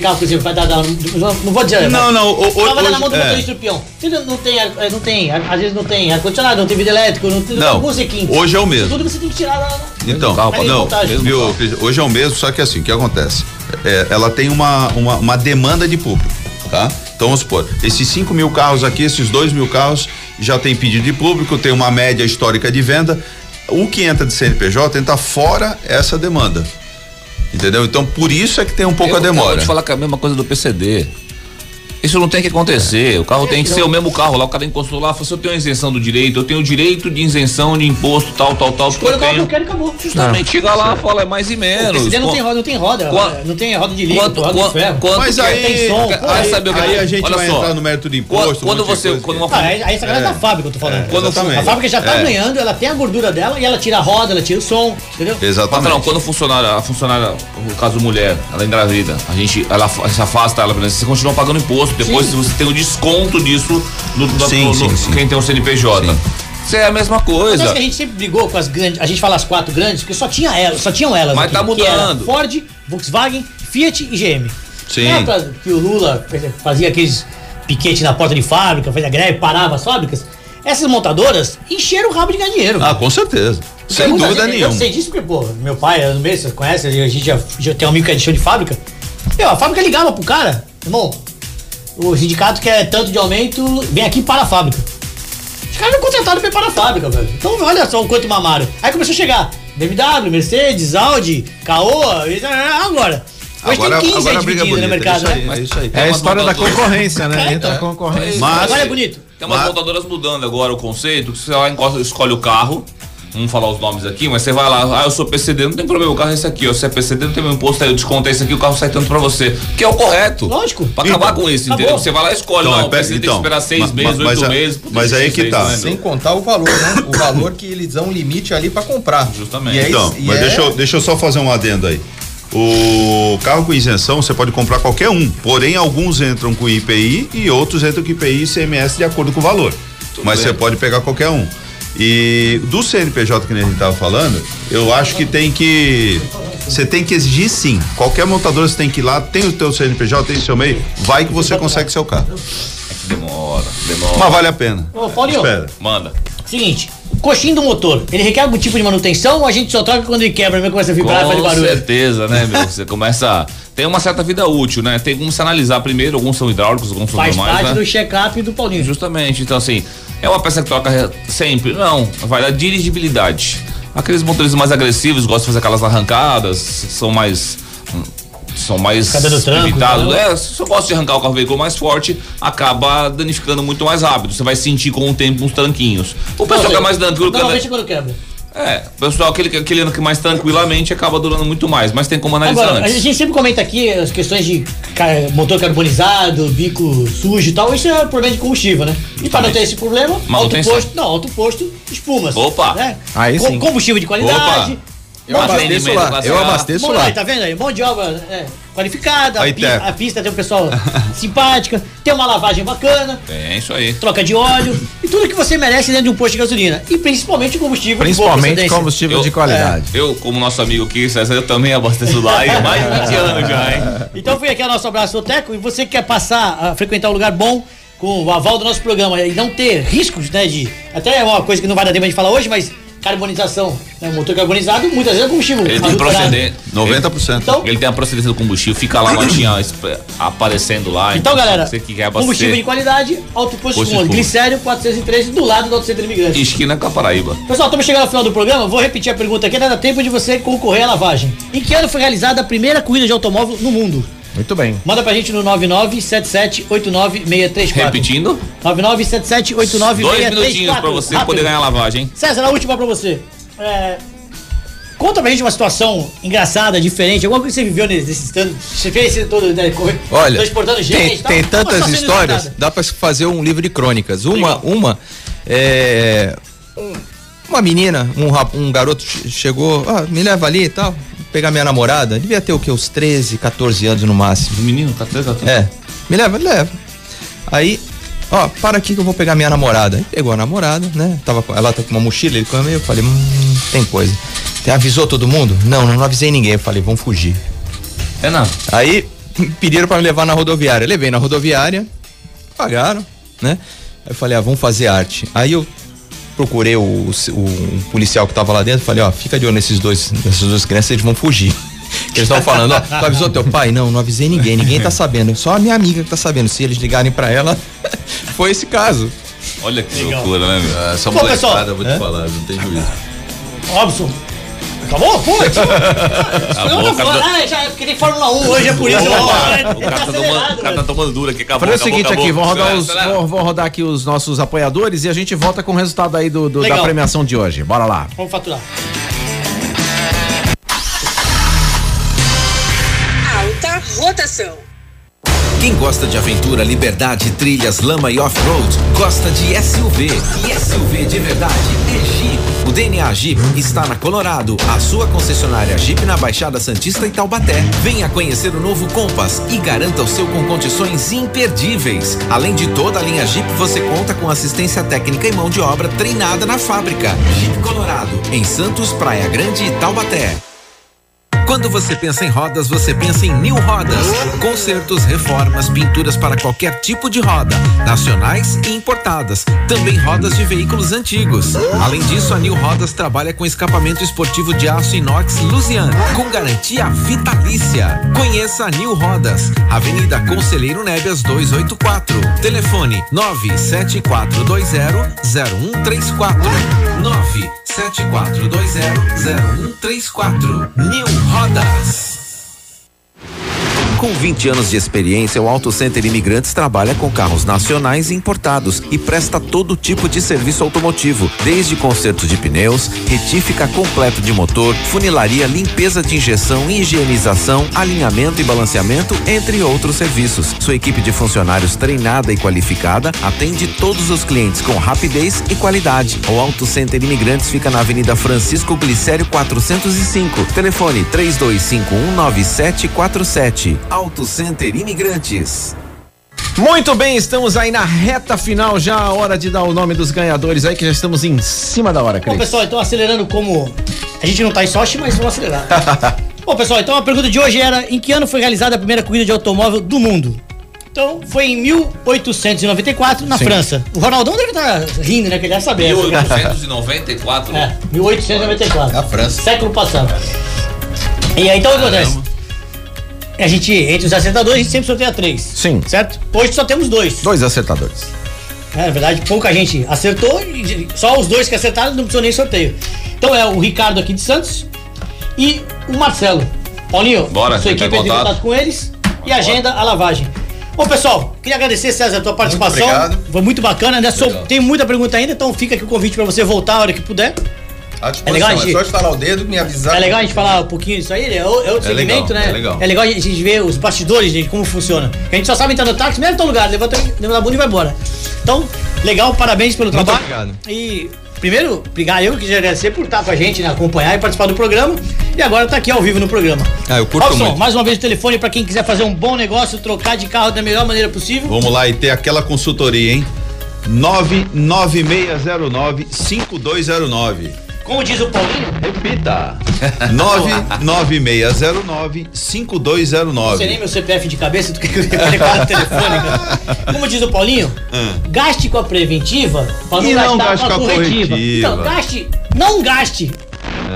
Carro, por exemplo, vai dar. dar- não, vou dizer. Não, vai- não, o- o- Tava na hoje- mão do é. motorista do peão. Não tem, eh, não tem, às vezes não tem ar-condicionado, não tem vidro elétrico, não tem Não, requintes. hoje é o mesmo. Tudo você tem que tirar da. Então, carro, não, viu, hoje é o mesmo, só que assim, o que acontece? É, ela tem uma, uma, uma demanda de público, tá? Então vamos supor, esses 5 mil carros aqui, esses 2 mil carros já tem pedido de público, tem uma média histórica de venda. O que entra de CNPJ entra fora essa demanda. Entendeu? Então por isso é que tem um pouco eu, a demora. Eu vou te falar que é a mesma coisa do PCD. Isso não tem que acontecer. O carro tem que ser o mesmo carro lá. O cara encostou lá, falou: se eu tenho isenção do direito, eu tenho direito de isenção de imposto, tal, tal, tal. porque Escolha eu o carro que eu tenho. quero e acabou. Justamente, chega lá, fala, é mais e O menos. PCD não tem roda, não tem roda. Qua- Não tem roda de Quanto, roda de quanto, ferro. quanto Mas que aí, é? tem som, pô, Aí aí- sabe o que aí é? a gente Olha vai só. entrar no mérito de Quando, imposto. quando de você. Quando uma Ah, aí, aí essa galera É. da fábrica, eu tô falando. É, exatamente. A fábrica já tá É. ganhando, ela tem a gordura dela e ela tira a roda, ela tira o som, entendeu? Exatamente. Patrão, quando a funcionária, a funcionária, no caso mulher, ela engravida, a gente, ela se afasta ela, por exemplo, você continua pagando imposto. Depois Sim. você tem o desconto disso no, no- Sim, no- sim, no- sim. quem tem o CNPJ. Sim. Isso é a mesma Acontece coisa. que a gente sempre brigou com as grandes, a gente fala as quatro grandes, porque só tinha elas, só tinham elas. Mas aqui, tá mudando. Ford, Volkswagen, Fiat e GM. Sim. Lembra que o Lula fazia aqueles piquetes na porta de fábrica, fazia greve, parava as fábricas? Essas montadoras encheram o rabo de ganhar dinheiro. Ah, com certeza. Sem dúvida gente- nenhuma. Eu sei disso porque, pô, meu pai, no mês, você conhece, a gente já, já tem um amigo que é de chão de fábrica. Meu, a fábrica ligava pro cara, irmão, o sindicato quer tanto de aumento, vem aqui para a fábrica. Os caras não contrataram pra ir para a fábrica, velho. Então olha só o quanto mamaram. Aí começou a chegar BMW, Mercedes, Audi, Caoa, e- agora. Hoje Agora, tem 15 agora aí a briga é dividido no bonita. mercado, é isso aí, né? é isso aí. É a história da concorrência, né? É, Entra a é. concorrência. Mas- Agora é bonito. Tem umas Mas- montadoras mudando agora o conceito, que você lá encosta, escolhe o carro. Vamos falar os nomes aqui, mas você vai lá, ah, eu sou PCD, não tem problema, o carro é esse aqui, ó. Se é PCD, não tem meu imposto, aí eu desconto esse aqui, o carro sai tanto pra você. Que é o correto. Lógico. Pra acabar Então, com isso, entendeu? Você vai lá e escolhe, Então, não, o pera- PCD tem então, que esperar seis ma- meses, oito mas a- meses. Puta, mas aí isso que tá. né? Sem contar o valor, né? O valor que eles dão um limite ali pra comprar. Justamente. E é Então, isso- e mas é- deixa, eu, deixa eu só fazer um adendo aí. O carro com isenção você pode comprar qualquer um, porém alguns entram com IPI e outros entram com IPI e ICMS de acordo com o valor. mas bem. você pode pegar qualquer um. E do CNPJ que a gente tava falando, eu acho que tem que você tem que exigir sim. Qualquer montador você tem que ir lá, tem o teu CNPJ, tem o seu meio, vai que você consegue seu carro. Demora, demora. Mas vale a pena. Ô, Paulinho, Espera. Manda. Seguinte, o coxinho do motor, ele requer algum tipo de manutenção ou a gente só troca quando ele quebra, mesmo começa a vibrar, faz Com barulho? certeza, né, meu? Você começa. Tem uma certa vida útil, né? Tem como se analisar primeiro, alguns são hidráulicos, alguns são Faz normais, parte né? do check-up do Paulinho. Justamente, então assim, é uma peça que troca re- sempre? Não, vai dar dirigibilidade. Aqueles motores mais agressivos gostam de fazer aquelas arrancadas, são mais. São mais limitados. né? É, se eu gosto de arrancar o carro veículo mais forte, acaba danificando muito mais rápido. Você vai sentir com o tempo uns tranquinhos. O pessoal que é mais tranquilo, Normalmente quando quebra. É, pessoal, aquele, aquele ano que mais tranquilamente acaba durando muito mais, mas tem como analisar Agora, a antes. gente sempre comenta aqui as questões de motor carbonizado, bico sujo e tal. Isso é problema de combustível, né? E para não ter esse problema, alto posto, não, alto posto, espumas. Opa! Né? Aí Com- sim. Combustível de qualidade. Opa! Eu abasteço lá, eu abasteço lá. tá vendo aí? Mão de obra é, qualificada, a, pista tem um pessoal simpática, tem uma lavagem bacana, É isso aí. troca de óleo e tudo que você merece dentro de um posto de gasolina. E principalmente combustível Principalmente combustível Eu- de qualidade. Eu, como nosso amigo aqui, César, eu também abasteço lá e há mais de 20 anos já, hein? Então foi aqui o nosso abraço ao Teco e você que quer passar a frequentar um lugar bom com o aval do nosso programa e não ter riscos, né, de até é uma coisa que não vai dar tempo de falar hoje, mas carbonização, né, motor carbonizado, muitas vezes é combustível. Ele tem procedência. 90%. Então, Ele tem a procedência do combustível, fica lá a notinha esp- aparecendo lá. então galera, que quer combustível de qualidade, alto posto Posto glicério 413 do lado do Auto Centro Imigrante. Esquina com a Paraíba. Pessoal, estamos chegando ao final do programa. Vou repetir a pergunta aqui, dá tempo de você concorrer à lavagem. Em que ano foi realizada a primeira corrida de automóvel no mundo? Muito bem. Manda pra gente no 997789634. Repetindo, 997789634. dois minutinhos pra você Rápido. poder ganhar a lavagem. hein? César, a última pra você. É, Conta pra gente uma situação engraçada, diferente, alguma coisa que você viveu nesse, ano. Você fez esse todo, né? Olha, transportando gente. tem, tem tantas histórias, dá pra fazer um livro de crônicas. Uma, Legal. uma, é, um- uma menina, um, um garoto che- chegou, ah, me leva ali e tal, pegar minha namorada, devia ter o que, uns 13, 14 anos no máximo. Menino, tá até, tá até. É, me leva, leva. Aí, ó, para aqui que eu vou pegar minha namorada. Aí pegou a namorada, né? Tava, ela tá com uma mochila, ele com eu falei, hum, tem coisa. Você avisou todo mundo? Não, não avisei ninguém. Eu falei, vamos fugir. É não. Aí pediram pra me levar na rodoviária. Eu levei na rodoviária, pagaram, né? Aí eu falei, ah, vamos fazer arte. Aí eu procurei o, o, o policial que tava lá dentro, falei, ó, fica de olho nesses dois, nessas duas crianças, eles vão fugir. Eles estão falando, ó, tu avisou teu pai? Não, não avisei ninguém, ninguém tá sabendo. Só a minha amiga que tá sabendo. Se eles ligarem pra ela, foi esse caso. Olha que Legal. loucura, né, meu? Ah, Essa Pô, molecada, eu vou te falar, não tem juízo. Robson. Acabou? Pô, tio. Acabou, Não, o cara tá- ah, já, porque tem Fórmula 1 hoje, é por isso. O cara tá tá tomando, cara tá tomando duro aqui, acabou. Fazer o seguinte acabou. aqui, vou rodar, os, acelera. vou, vou rodar aqui os nossos apoiadores e a gente volta com o resultado aí do, do- da premiação de hoje. Bora lá. Vamos faturar. Quem gosta de aventura, liberdade, trilhas, lama e off-road, gosta de SUV. E SUV de verdade é Jeep. O DNA Jeep está na Colorado, a sua concessionária Jeep na Baixada Santista e Taubaté. Venha conhecer o novo Compass e garanta o seu com condições imperdíveis. Além de toda a linha Jeep, você conta com assistência técnica e mão de obra treinada na fábrica. Jeep Colorado, em Santos, Praia Grande e Taubaté. Quando você pensa em rodas, você pensa em New Rodas. Consertos, reformas, pinturas para qualquer tipo de roda, nacionais e importadas. Também rodas de veículos antigos. Além disso, a New Rodas trabalha com escapamento esportivo de aço inox Lusian, com garantia vitalícia. Conheça a New Rodas, Avenida Conselheiro Nébias 284. Telefone 974200134. 974200134. New Rodas. others. Com 20 anos de experiência, o Auto Center Imigrantes trabalha com carros nacionais e importados e presta todo tipo de serviço automotivo, desde conserto de pneus, retífica completo de motor, funilaria, limpeza de injeção, higienização, alinhamento e balanceamento, entre outros serviços. Sua equipe de funcionários treinada e qualificada atende todos os clientes com rapidez e qualidade. O Auto Center Imigrantes fica na Avenida Francisco Glicério 405. Telefone 32519747. Auto Center Imigrantes. Muito bem, estamos aí na reta final já, a hora de dar o nome dos ganhadores aí, que já estamos em cima da hora, Bom, Cris. pessoal, então acelerando como. A gente não tá em Sochi, mas vamos acelerar. Bom, pessoal, então a pergunta de hoje era: em que ano foi realizada a primeira corrida de automóvel do mundo? Então, foi em 1894, na Sim. França. O Ronaldão deve estar rindo, né? Que ele deve saber. 1894. É, 1894. A França. Século passado. E aí, então o que acontece? A gente, entre os acertadores, a gente sempre sorteia três. Sim. Certo? Hoje só temos dois. Dois acertadores. É, na verdade, pouca gente acertou e só os dois que acertaram não precisou nem sorteio. Então é o Ricardo aqui de Santos e o Marcelo. Paulinho, Bora, sua equipe entra em contato. com eles e agenda a lavagem. Bom, pessoal, queria agradecer, César, a tua participação. obrigado. Foi muito bacana, né? Tem muita pergunta ainda, então fica aqui o convite para você voltar a hora que puder. Disposição, legal a é gente- só estalar o dedo me avisar. É legal a gente falar um pouquinho disso aí, né? É outro É segmento, legal, né? é legal. É legal a gente ver os bastidores, gente, como funciona. A gente só sabe entrar no táxi, mesmo tal lugar, levanta, levanta a bunda e vai embora. Então, legal, parabéns pelo Muito trabalho. obrigado. E primeiro, obrigado eu que queria agradecer por estar com a gente, né? Acompanhar e participar do programa. E agora tá aqui ao vivo no programa. Ah, eu curto muito. mais uma vez o telefone pra quem quiser fazer um bom negócio, trocar de carro da melhor maneira possível. Vamos lá e ter aquela consultoria, hein? 99609 5209. Como diz o Paulinho, Repita. 99609 não sei nem 5209. meu CPF de cabeça, tu quer que eu cara. Como diz o Paulinho, gaste com a preventiva pra não E não gastar gaste com a com a corretiva. corretiva. Então, gaste, não gaste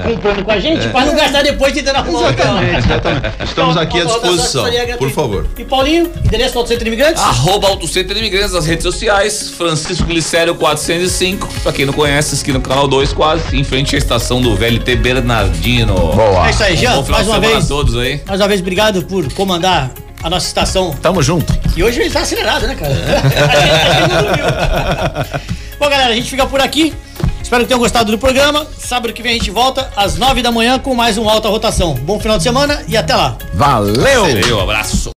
comprando com a gente pra não gastar depois tentando arrumar. Exatamente, exatamente. Estamos Então, aqui à disposição. Por favor. E Paulinho, endereço do Auto Centro Imigrantes? Arroba Auto Centro Imigrantes nas redes sociais, Francisco Glicério 405, pra quem não conhece, aqui no canal 2 quase, em frente à estação do VLT Bernardino. Boa. É isso aí, Um Jean, final mais uma vez. a todos aí. Mais uma vez, obrigado por comandar a nossa estação. Tamo junto. E hoje ele tá acelerado, né, cara? a gente, a gente. Bom, galera, a gente fica por aqui. Espero que tenham gostado do programa. Sábado que vem a gente volta às nove da manhã com mais um Alta Rotação. Bom final de semana e até lá. Valeu! Valeu, abraço.